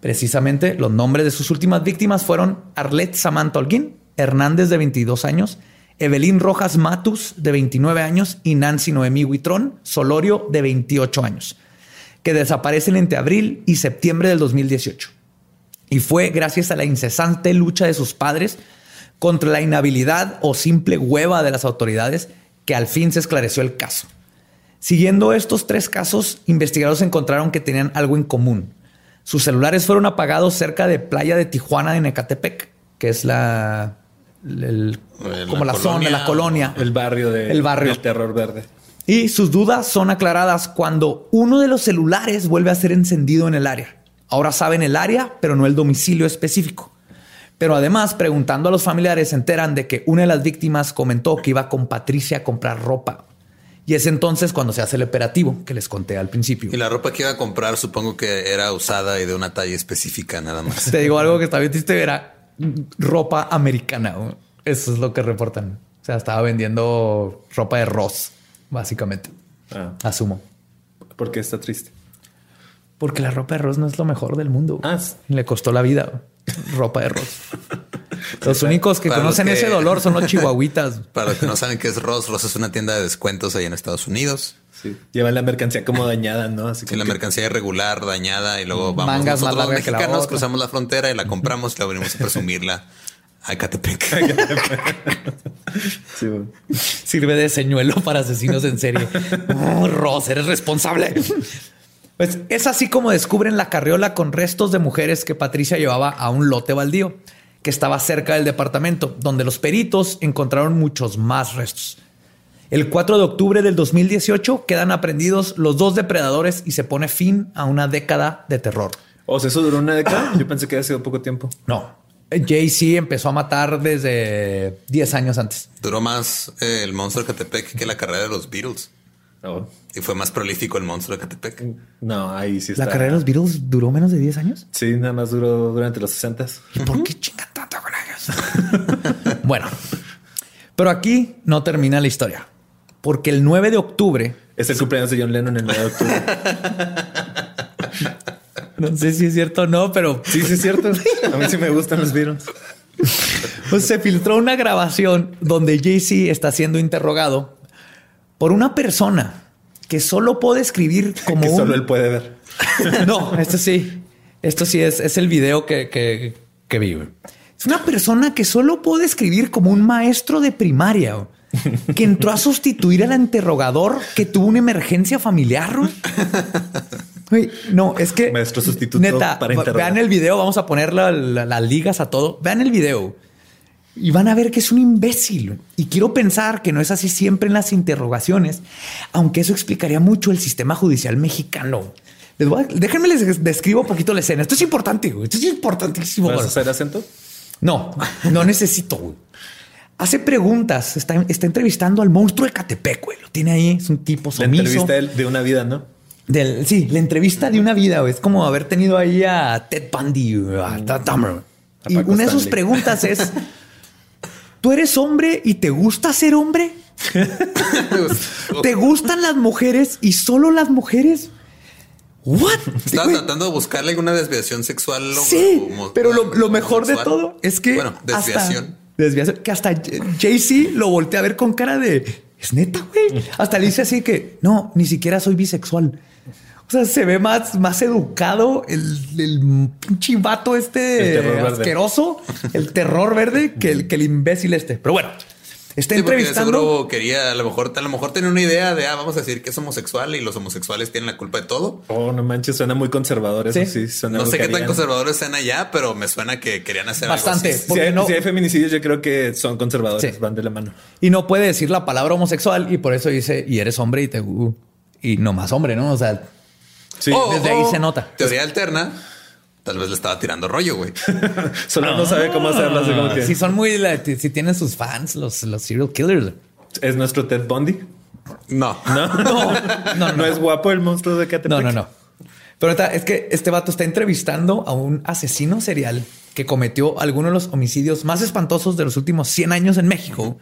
Precisamente los nombres de sus últimas víctimas fueron Arlette Samantha Holguín, Hernández de 22 años, Evelyn Rojas Matus de 29 años y Nancy Noemí Huitrón Solorio de 28 años, que desaparecen entre abril y septiembre del 2018. Y fue gracias a la incesante lucha de sus padres contra la inhabilidad o simple hueva de las autoridades que al fin se esclareció el caso. Siguiendo estos tres casos, investigadores encontraron que tenían algo en común sus celulares fueron apagados cerca de Playa de Tijuana en Ecatepec, que es la como la, zona, la colonia, el barrio de el barrio del terror verde. Y sus dudas son aclaradas cuando uno de los celulares vuelve a ser encendido en el área. Ahora saben el área, pero no el domicilio específico. Pero además, preguntando a los familiares, se enteran de que una de las víctimas comentó que iba con Patricia a comprar ropa. Y es entonces cuando se hace el operativo que les conté al principio. Y la ropa que iba a comprar supongo que era usada y de una talla específica nada más. Te digo algo que también triste, era ropa americana. Eso es lo que reportan. O sea, estaba vendiendo ropa de Ross, básicamente. Ah. Asumo. ¿Por qué está triste? Porque la ropa de Ross no es lo mejor del mundo. Ah. Le costó la vida. Ropa de Ross. <laughs> <laughs> Los únicos que conocen ese dolor son los <laughs> chihuahuitas. Para los que no <laughs> saben qué es Ross, Ross es una tienda de descuentos ahí en Estados Unidos. Sí. Llevan la mercancía como dañada, ¿no? Así que la mercancía irregular, dañada, y luego vamos nosotros los mexicanos, cruzamos la frontera y la compramos y la venimos a presumirla a Catepec. Sirve de señuelo para asesinos en serie. Oh, Ross, eres responsable. Pues es así como descubren la carriola con restos de mujeres que Patricia llevaba a un lote baldío que estaba cerca del departamento, donde los peritos encontraron muchos más restos. El 4 de octubre del 2018 quedan aprendidos los dos depredadores y se pone fin a una década de terror. ¿O sea, eso duró una década? Yo pensé que había sido poco tiempo. No. Jay-Z empezó a matar desde 10 años antes. Duró más eh, el monstruo de Catepec que la carrera de los Beatles. Oh. Y fue más prolífico el monstruo de Catepec. No, ahí sí está. ¿La carrera de los Beatles duró menos de 10 años? Sí, nada más duró durante los 60. ¿Y por qué chingan tanto con ellos? <laughs> bueno, pero aquí no termina la historia. Porque el 9 de octubre... Es el cumpleaños de John Lennon el 9 de octubre. <laughs> no sé si es cierto o no, pero... Sí, sí es cierto. A mí sí me gustan los Beatles. <laughs> Pues se filtró una grabación donde Jay-Z está siendo interrogado por una persona que solo puede escribir <laughs> como que solo él puede ver. <laughs> no, esto sí, esto sí es, es el video que, que, que vi. Es una persona que solo puedo describir como un maestro de primaria que entró a sustituir al interrogador que tuvo una emergencia familiar. no, es que maestro sustituto neta, vean el video. Vamos a poner las ligas a todo. Vean el video y van a ver que es un imbécil. Y quiero pensar que no es así siempre en las interrogaciones, aunque eso explicaría mucho el sistema judicial mexicano. déjenme les describo un poquito la escena. Esto es importante. Esto es importantísimo. ¿Vas a hacer acento? No, no necesito. Hace preguntas. Está, está, entrevistando al monstruo de Catepec. Güey. Lo tiene ahí. Es un tipo sumiso. La entrevista de una vida, ¿no? Del, sí, la entrevista de una vida. Es como haber tenido ahí a Ted Bundy, a mm. Y una de sus preguntas es: <laughs> ¿Tú eres hombre y te gusta ser hombre? <laughs> ¿Te gustan las mujeres y solo las mujeres? What? Estaba tratando de buscarle alguna desviación sexual. Sí, pero lo, mejor de todo es que. Bueno, desviación. desviación. Que hasta Jay-Z lo voltea a ver con cara de. Es neta, güey. Hasta le dice así que no, ni siquiera soy bisexual. O sea, se ve más, más educado el, el pinche vato este asqueroso, el terror verde, que el, que el imbécil este. Pero bueno, está entrevistando. Seguro quería, a lo mejor, a lo mejor tiene una idea de, ah, vamos a decir que es homosexual y los homosexuales tienen la culpa de todo. Oh, no manches, suena muy conservador eso sí. no sé qué tan conservadores sean allá, pero me suena que querían hacer bastante. Algo así. Si, hay, no... si hay feminicidios, yo creo que son conservadores, van de la mano. Y no puede decir la palabra homosexual y por eso dice, y eres hombre y te. y no más hombre, ¿no? O sea, Sí. desde ahí se nota. Teoría alterna. Tal vez le estaba tirando rollo, güey. <laughs> Solo no, sabe cómo hacerlo. Así Si son muy, si tienen sus fans, los, los serial killers. ¿Es nuestro Ted Bundy? <laughs> No. No, no, no, no, es guapo el monstruo de Catepec. No, no, no. Pero es que este vato está entrevistando a un asesino serial que cometió algunos de los homicidios más espantosos de los últimos 100 años en México.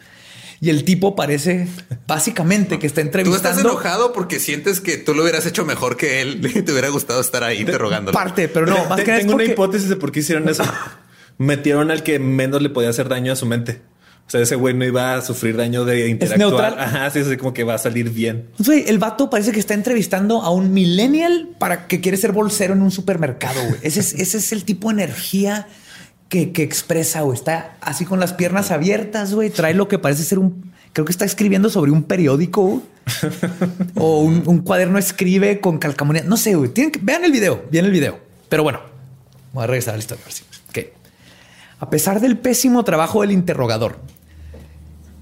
Y el tipo parece básicamente que está entrevistando. Tú estás enojado porque sientes que tú lo hubieras hecho mejor que él <laughs> y te hubiera gustado estar ahí interrogándolo. Parte, pero no, más que Tengo una hipótesis de por qué hicieron eso. <laughs> Metieron al que menos le podía hacer daño a su mente. O sea, ese güey no iba a sufrir daño de interactuar. Es neutral. Ajá, sí, así como que va a salir bien. el vato parece que está entrevistando a un millennial para que quiere ser bolsero en un supermercado. Güey. Ese es, ese es el tipo de energía que, expresa, o Está así con las piernas abiertas, güey. Trae lo que parece ser un. Creo que está escribiendo sobre un periódico <laughs> o un, cuaderno escribe con calcamonía. No sé, güey. Tienen que, vean el video, vean el video. Pero bueno, voy a regresar a la historia. Okay. A pesar del pésimo trabajo del interrogador,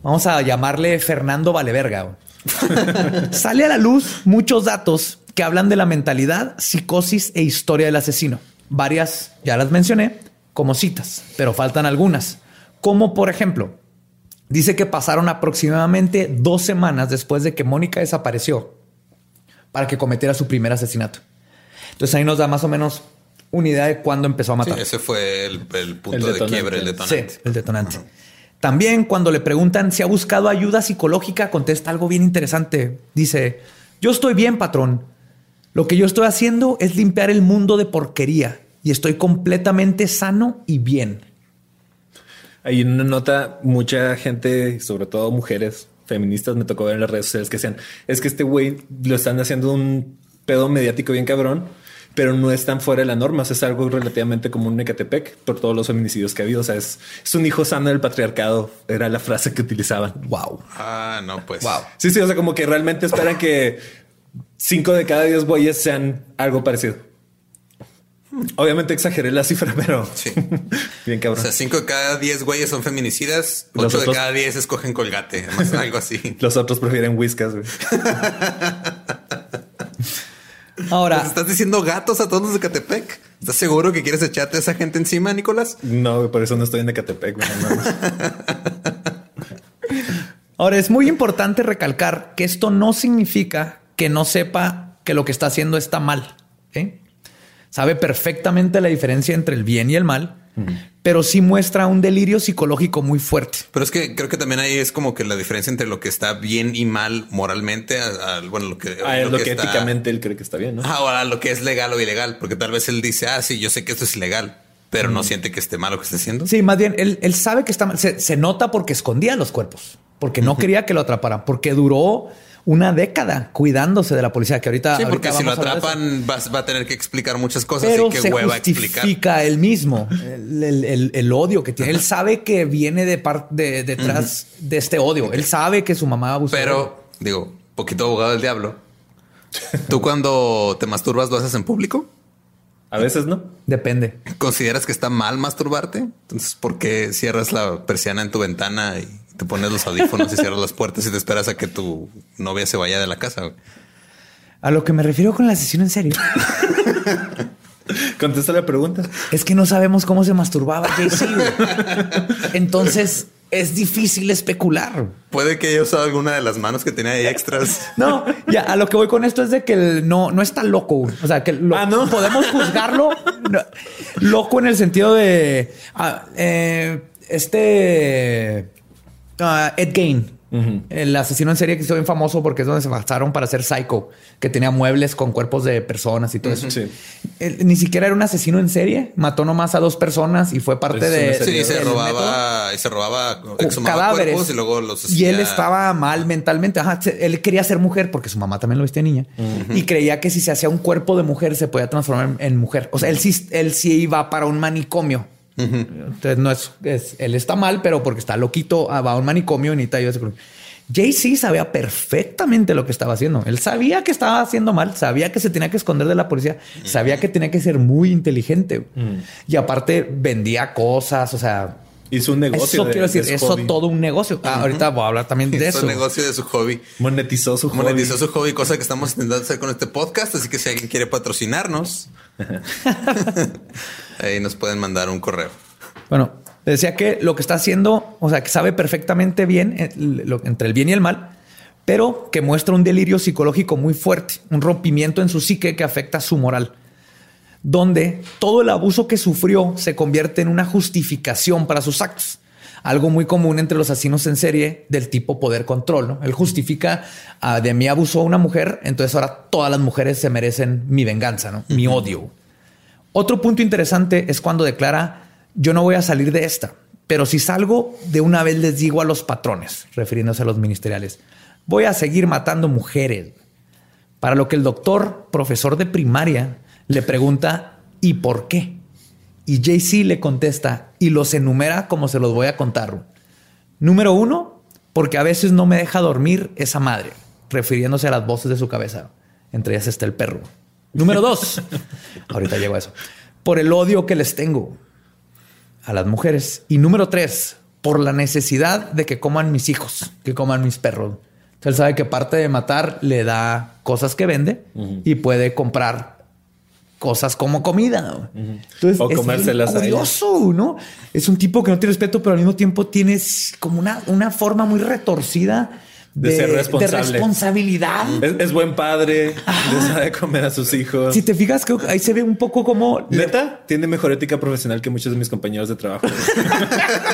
vamos a llamarle Fernando Valeverga. <laughs> Sale a la luz muchos datos que hablan de la mentalidad, psicosis e historia del asesino. Varias ya las mencioné, como citas, pero faltan algunas. Como por ejemplo, dice que pasaron aproximadamente dos semanas después de que Mónica desapareció para que cometiera su primer asesinato. Entonces ahí nos da más o menos una idea de cuándo empezó a matar. ese fue el, punto de quiebre, el detonante. Sí, el detonante. También cuando le preguntan si ha buscado ayuda psicológica, contesta algo bien interesante. Dice, yo estoy bien, patrón. Lo que yo estoy haciendo es limpiar el mundo de porquería y estoy completamente sano y bien. Hay una nota, mucha gente, sobre todo mujeres feministas, me tocó ver en las redes sociales que decían, es que este güey lo están haciendo un pedo mediático bien cabrón, pero no es tan fuera de la norma. es algo relativamente común en Ecatepec por todos los feminicidios que ha habido. O sea, es, es, un hijo sano del patriarcado. Era la frase que utilizaban. Wow. Ah, no, pues. Wow. Sí, sí. O sea, como que realmente esperan que cinco de cada diez güeyes sean algo parecido. Obviamente exageré la cifra, pero sí. <laughs> bien cabrón. O sea, cinco de cada diez güeyes son feminicidas, ocho de cada diez escogen colgate, <laughs> algo así. Los otros prefieren whiskas. Güey. <laughs> Ahora, estás diciendo gatos a todos los de Catepec? ¿Estás seguro que quieres echarte a esa gente encima, Nicolás? No, por eso no estoy en Ecatepec. Ahora, es muy importante recalcar que esto no significa que no sepa que lo que está haciendo está mal. ¿eh? Sabe perfectamente la diferencia entre el bien y el mal, pero sí muestra un delirio psicológico muy fuerte. Pero es que creo que también ahí es como que la diferencia entre lo que está bien y mal moralmente, bueno, lo que, ah, lo, que, éticamente él cree que está bien, ¿no? Ahora lo que es legal o ilegal, porque tal vez él dice, ah, sí, yo sé que esto es ilegal, pero no siente que esté mal lo que está haciendo. Sí, más bien él, sabe que está mal. Se, se, nota porque escondía los cuerpos. porque no quería que lo atraparan, porque duró una década cuidándose de la policía, que ahorita... Sí, porque si lo atrapan va, a tener que explicar muchas cosas Pero y que se hueva justifica él mismo el, odio que tiene. Él sabe que viene de, parte detrás de este odio. Él sabe que su mamá abusó. Pero, digo, poquito abogado del diablo. ¿Tú cuando te masturbas lo haces en público? A veces no. Depende. ¿Consideras que está mal masturbarte? Entonces, ¿por qué cierras la persiana en tu ventana y te pones los audífonos y cierras las puertas y te esperas a que tu novia se vaya de la casa? A lo que me refiero con la sesión en serio. Contesta la pregunta. Es que no sabemos cómo se masturbaba JC. Entonces es difícil especular. Puede que haya usado alguna de las manos que tenía ahí extras. No, ya a lo que voy con esto es de que no, no está loco. O sea, que ah, ¿no? podemos juzgarlo loco en el sentido de ah, eh, este ah, Ed Gain el asesino en serie que hizo bien famoso porque es donde se basaron para hacer Psycho, que tenía muebles con cuerpos de personas y todo eso. ni siquiera era un asesino en serie, mató nomás a dos personas y fue parte de. Sí, se robaba, y se robaba cadáveres y luego los. Y él estaba mal mentalmente. él quería ser mujer porque su mamá también lo vestía niña y creía que si se hacía un cuerpo de mujer se podía transformar en mujer. O sea, él sí, él sí iba para un manicomio. Entonces no es, él está mal, pero porque está loquito, ah, va a un manicomio y necesita ayuda. Jay-Z sabía perfectamente lo que estaba haciendo. Él sabía que estaba haciendo mal, sabía que se tenía que esconder de la policía, sabía que tenía que ser muy inteligente. Y aparte vendía cosas, o sea, Hizo un negocio. Eso quiero decir, eso todo un negocio. Ah, ahorita voy a hablar también de eso. un negocio de su hobby. Monetizó su hobby. Monetizó su hobby, cosa que estamos intentando hacer con este podcast. Así que si alguien quiere patrocinarnos, <laughs> ahí nos pueden mandar un correo. Bueno, decía que lo que está haciendo, o sea, que sabe perfectamente bien eh, entre el bien y el mal, pero que muestra un delirio psicológico muy fuerte, un rompimiento en su psique que afecta su moral donde todo el abuso que sufrió se convierte en una justificación para sus actos. Algo muy común entre los asesinos en serie del tipo poder control. ¿no? Él justifica ah, de mí abusó una mujer, entonces ahora todas las mujeres se merecen mi venganza, ¿no? mi odio. Otro punto interesante es cuando declara yo no voy a salir de esta, pero si salgo de una vez les digo a los patrones, refiriéndose a los ministeriales, voy a seguir matando mujeres. Para lo que el doctor, profesor de primaria, le pregunta ¿y por qué? Y JC le contesta y los enumera como se los voy a contar. Número uno, porque a veces no me deja dormir esa madre, refiriéndose a las voces de su cabeza. Entre ellas está el perro. Número dos, <laughs> ahorita llego a eso, por el odio que les tengo a las mujeres. Y número tres, por la necesidad de que coman mis hijos, que coman mis perros. Él sabe que parte de matar le da cosas que vende y puede comprar cosas como comida. Entonces, o comérselas es curioso, ¿no? Es un tipo que no tiene respeto, pero al mismo tiempo tienes como una, una forma muy retorcida de, ser responsable. De responsabilidad. Es, buen padre, le sabe comer a sus hijos. Si te fijas, que ahí se ve un poco como. Neta, tiene mejor ética profesional que muchos de mis compañeros de trabajo. <laughs>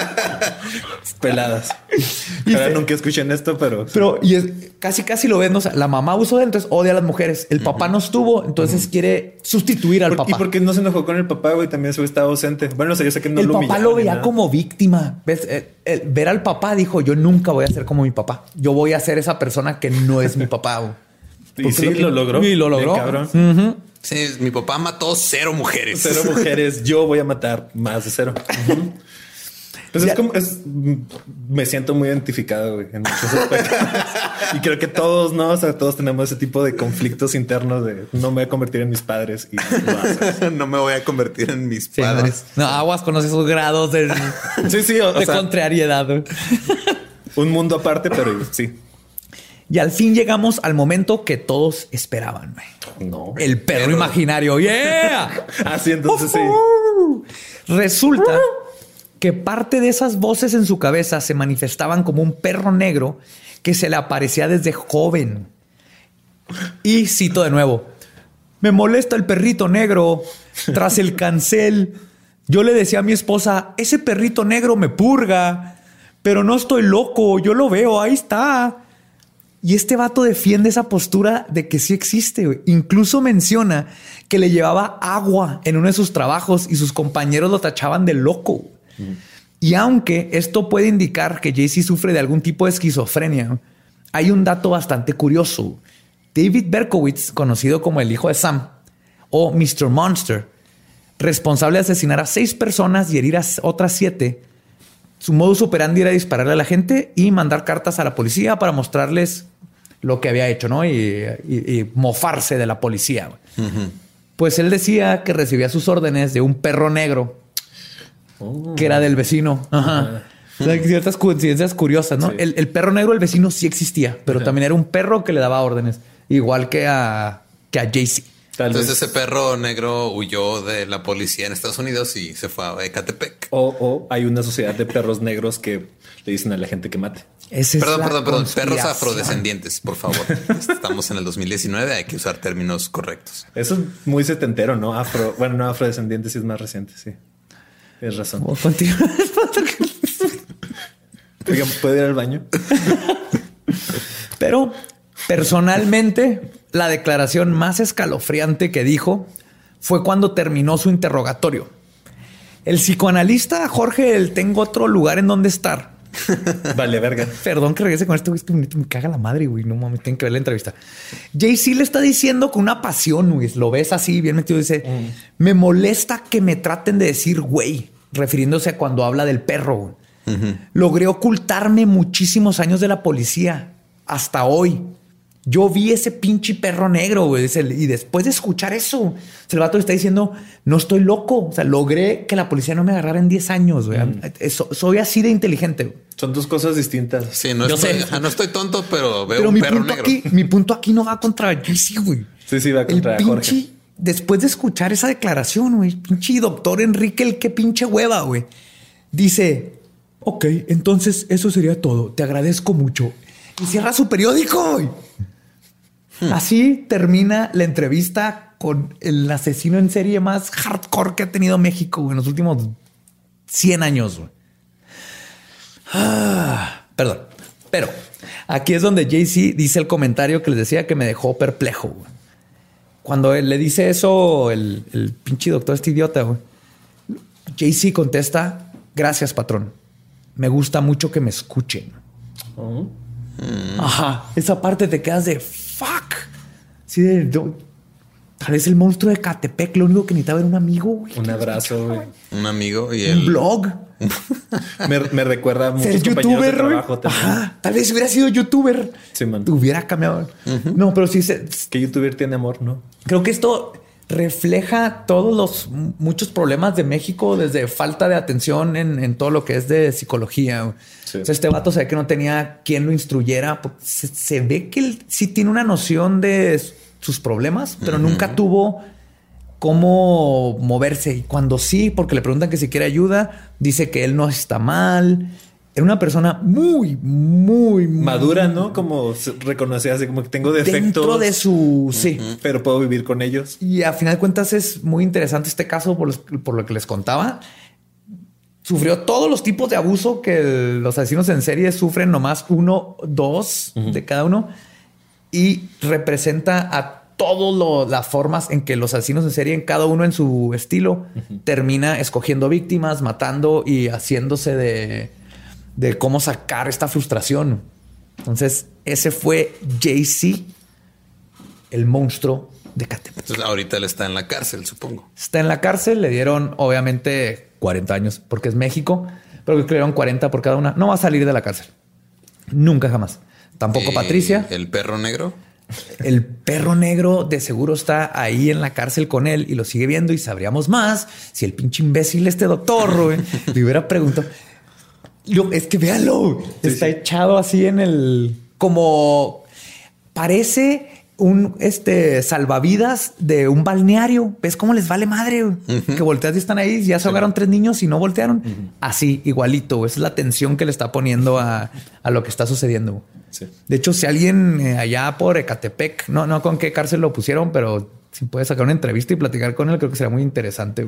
Peladas. <laughs> Ahora nunca escuchen esto, pero. Pero y es, casi, casi lo ven. la mamá usó, entonces odia a las mujeres. El papá no estuvo, entonces quiere sustituir al papá. ¿Y por qué no se enojó con el papá, güey? También se estaba ausente. Bueno, o sea, yo sé que no el papá lo veía como víctima. ¿Ves? ver al papá dijo: Yo nunca voy a ser como mi papá. Yo voy a ser esa persona que no es mi papá. <laughs> y sí, lo, logró. Y lo logró. Sí, mi papá mató cero mujeres. Cero mujeres. Yo voy a matar más de cero. Pues es como, es, me siento muy identificado en muchos aspectos. <laughs> y creo que todos, ¿no? O sea, todos tenemos ese tipo de conflictos internos de no me voy a convertir en mis padres y <laughs> no me voy a convertir en mis padres. No. aguas con esos grados de, sí, sí, de contrariedad. un mundo aparte, pero sí. Y al fin llegamos al momento que todos esperaban. No. El perro, imaginario. Yeah. <laughs> Así entonces sí. Resulta que parte de esas voces en su cabeza se manifestaban como un perro negro que se le aparecía desde joven. Y cito de nuevo, me molesta el perrito negro tras el cancel. Yo le decía a mi esposa, ese perrito negro me purga, pero no estoy loco, yo lo veo, ahí está. Y este vato defiende esa postura de que sí existe. Incluso menciona que le llevaba agua en uno de sus trabajos y sus compañeros lo tachaban de loco. Y aunque esto puede indicar que Jay-Z sufre de algún tipo de esquizofrenia, hay un dato bastante curioso. David Berkowitz, conocido como el hijo de Sam o Mr. Monster, responsable de asesinar a seis personas y herir a otras siete, su modus operandi era dispararle a la gente y mandar cartas a la policía para mostrarles lo que había hecho, ¿no? Y, mofarse de la policía. Pues él decía que recibía sus órdenes de un perro negro oh. que era del vecino. Ajá. ciertas coincidencias curiosas, ¿no? El, perro negro del vecino sí existía, pero también era un perro que le daba órdenes, igual que a, que a Jaycee. Entonces ese perro negro huyó de la policía en Estados Unidos y se fue a Ecatepec. O, hay una sociedad de perros negros que le dicen a la gente que mate. perdón, perdón, perdón. Perros afrodescendientes, por favor. <laughs> Estamos en el 2019, hay que usar términos correctos. Eso es muy setentero, ¿no? Afro, bueno, no afrodescendientes, sí es más reciente, sí. Tienes razón. <laughs> ¿puede ir al baño? Pero personalmente la declaración más escalofriante que dijo fue cuando terminó su interrogatorio. El psicoanalista Jorge, el tengo otro lugar en donde estar. <laughs> vale, verga. Perdón que regrese con esto, güey. Me caga la madre, güey. No mames, tengo que ver la entrevista. Jay-Z le está diciendo con una pasión, güey. Lo ves así, bien metido. Dice: mm. Me molesta que me traten de decir, güey, refiriéndose a cuando habla del perro. Logré ocultarme muchísimos años de la policía hasta hoy. Yo vi ese pinche perro negro, güey. Y después de escuchar eso, el vato está diciendo, no estoy loco. O sea, logré que la policía no me agarrara en 10 años, güey. Mm. soy así de inteligente. Son dos cosas distintas. Sí, no, estoy, no estoy tonto, pero veo un mi perro punto negro. Aquí, mi punto aquí no va contra Jesse, güey. Sí, sí, va contra el pinche, Después de escuchar esa declaración, güey, pinche doctor Enrique, el qué pinche hueva, güey. Dice, ok, entonces eso sería todo. Te agradezco mucho. Y cierra su periódico, güey. Hmm. Así termina la entrevista con el asesino en serie más hardcore que ha tenido México en los últimos 100 años. Ah, perdón. Pero aquí es donde JC dice el comentario que les decía que me dejó perplejo. Cuando él le dice eso, el, el pinche doctor, este idiota, JC contesta: Gracias, patrón. Me gusta mucho que me escuchen. Oh. Ajá. Esa parte te quedas de fuck. Sí, de, tal vez el monstruo de Catepec, lo único que necesitaba era un amigo. Un abrazo, güey. Un amigo y un blog. me, recuerda a muchos youtuber, de trabajo Ajá, tal vez hubiera sido youtuber. Sí, man. Hubiera cambiado. No, pero sí se... Que youtuber tiene amor, ¿no? Creo que esto refleja todos los muchos problemas de México desde falta de atención en, todo lo que es de psicología. este vato se ve que no tenía quien lo instruyera. Se, ve que él sí tiene una noción de sus problemas, pero nunca tuvo cómo moverse. Y cuando sí, porque le preguntan que si quiere ayuda, dice que él no está mal era una persona muy, muy madura, ¿no? Como reconoce así como que tengo defectos dentro de su sí, pero puedo vivir con ellos. Y a final de cuentas es muy interesante este caso por, lo que les contaba. Sufrió todos los tipos de abuso que los asesinos en serie sufren, nomás uno, dos de cada uno, y representa a todas las formas en que los asesinos en serie, en cada uno en su estilo, termina escogiendo víctimas, matando y haciéndose de de cómo sacar esta frustración. Entonces, ese fue Jay-Z, el monstruo de Catepec. Entonces, ahorita él está en la cárcel, supongo. Está en la cárcel, le dieron obviamente 40 años porque es México, pero que le dieron 40 por cada una. No va a salir de la cárcel. Nunca jamás. Tampoco Patricia. ¿El perro negro? El perro negro de seguro está ahí en la cárcel con él y lo sigue viendo y sabríamos más si el pinche imbécil este doctor le hubiera preguntado es que véanlo. está echado así en el. como. Parece un este salvavidas de un balneario. ¿Ves cómo les vale madre? Que volteas y están ahí. Ya se ahogaron tres niños y no voltearon. Así, igualito. Esa es la tensión que le está poniendo a, lo que está sucediendo. De hecho, si alguien eh, allá por Ecatepec, no, no con qué cárcel lo pusieron, pero si puede sacar una entrevista y platicar con él, creo que sería muy interesante.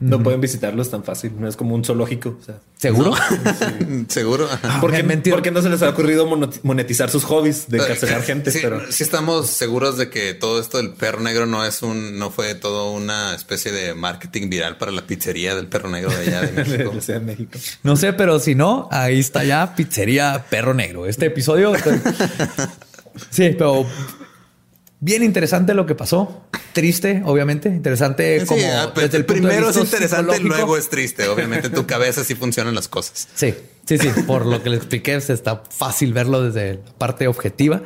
No pueden visitarlos tan fácil. No es como un zoológico. ¿Seguro? <laughs> Seguro. porque, porque no se les ha ocurrido monetizar sus hobbies de encarcelar <laughs> gente. Sí, pero sí estamos seguros de que todo esto del perro negro no es un, no fue todo una especie de marketing viral para la pizzería del perro negro de allá de <laughs> México. No sé, pero si no, ahí está ya pizzería perro negro. Este episodio. sí, pero Bien interesante lo que pasó. Triste, obviamente. Interesante como ah, desde el primero es interesante, luego es triste. Obviamente en tu <laughs> cabeza sí funcionan las cosas. Sí, sí, sí. Por lo que le expliqué, está fácil verlo desde la parte objetiva.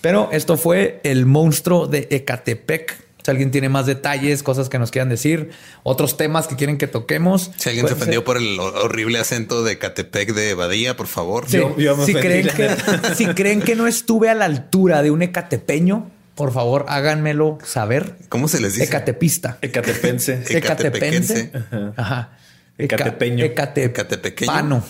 Pero esto fue el monstruo de Ecatepec. Si alguien tiene más detalles, cosas que nos quieran decir, otros temas que quieren que toquemos. Si alguien se ofendió por el horrible acento de Ecatepec de Badía, por favor. si, creen que, <laughs> si creen que no estuve a la altura de un ecatepeño, por favor, háganmelo saber. ¿Cómo se les dice? Ecatepista. Ecatepense. <laughs> Ecatepense. Ajá. Ecatepeño. Ecatepano.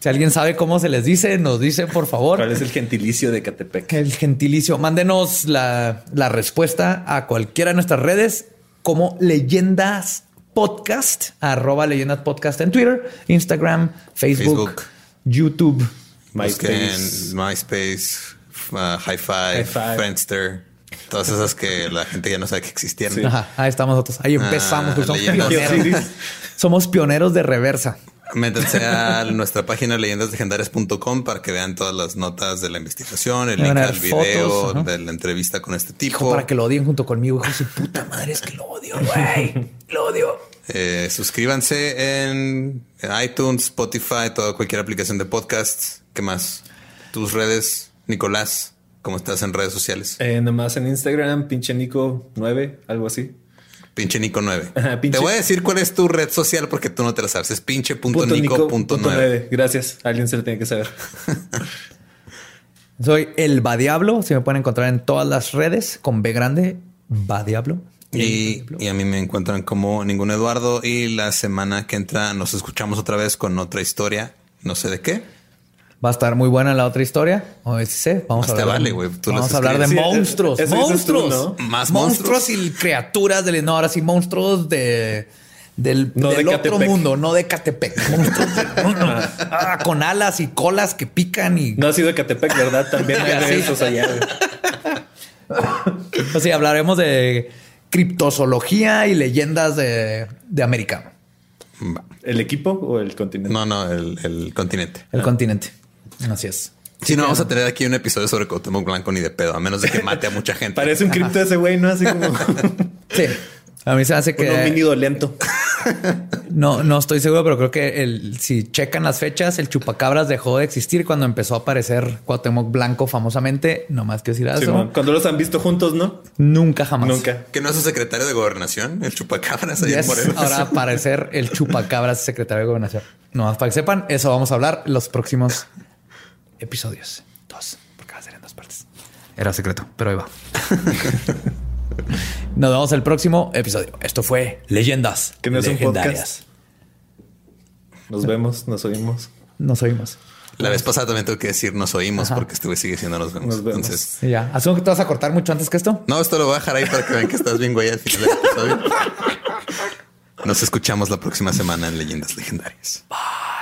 Si alguien sabe cómo se les dice, nos dice por favor. ¿Cuál es el gentilicio de Ecatepec? El gentilicio. Mándenos la, respuesta a cualquiera de nuestras redes como leyendas podcast, arroba leyendas podcast en Twitter, Instagram, Facebook, YouTube, MySpace. MySpace. Uh, Hi-Fi, Friendster. Todas esas que la gente ya no sabe que existían. Ajá, ahí estamos nosotros. Ahí empezamos. Ah, somos, pioneros. somos pioneros de reversa. Métanse a nuestra página leyendaslegendarias.com para que vean todas las notas de la investigación, el link al video de la entrevista con este tipo. para que lo odien junto conmigo. Hijo su puta madre, es que lo odio, güey. Lo odio. Eh, suscríbanse en iTunes, Spotify, toda cualquier aplicación de podcast. ¿Qué más? Tus redes. Nicolás, ¿cómo estás en redes sociales? Eh, nomás en Instagram, pinche Nico 9, algo así. Pinche Nico 9. Te voy a decir cuál es tu red social porque tú no te la sabes. Es pinche.nico.9. Gracias. alguien se lo tiene que saber. <laughs> Soy el Va Diablo. Se me pueden encontrar en todas las redes con B grande. Va Diablo. Y, y, a mí me encuentran como ningún Eduardo. Y la semana que entra nos escuchamos otra vez con otra historia. No sé de qué. Va a estar muy buena la otra historia. O sé, vamos a hablar. Vale, güey. Vamos a hablar de monstruos. monstruos. Más monstruos. y criaturas del. No, ahora sí, monstruos de. Del, otro mundo, no de Catepec. <laughs> Ah, con alas y colas que pican y. No ha sido de Catepec, ¿verdad? También hay <laughs> de esos allá. o sea, hablaremos de criptozoología y leyendas de, de América. ¿El equipo o el continente? No, no, el, el continente. El continente. Así es. Si no, vamos a tener aquí un episodio sobre Cuauhtémoc Blanco ni de pedo, a menos de que mate a mucha <laughs> gente. Parece un cripto ese güey, ¿no? Así como... <laughs> sí. A mí se hace que... Un mini lento. <laughs> No, no estoy seguro, pero creo que el, si checan las fechas, el chupacabras dejó de existir cuando empezó a aparecer Cuauhtémoc Blanco famosamente. No más que decir eso. cuando los han visto juntos, ¿no? Nunca jamás. Nunca. Que no es su secretario de gobernación, el chupacabras ahí en Ahora aparecer el chupacabras secretario de gobernación. No más para que sepan, eso vamos a hablar los próximos episodios. Dos, porque va a ser en dos partes. Era secreto, pero ahí va. <laughs> Nos vemos el próximo episodio. Esto fue Leyendas que no es Legendarias. Nos vemos, nos oímos. Nos oímos. La vez pasada también tuve que decir nos oímos porque estuve sigue siendo nos vemos. Entonces, ya. Asumo que te vas a cortar mucho antes que esto. No, esto lo voy a dejar ahí para que vean que estás bien güey al final del episodio. <laughs> Nos escuchamos la próxima semana en Leyendas Legendarias. Bye.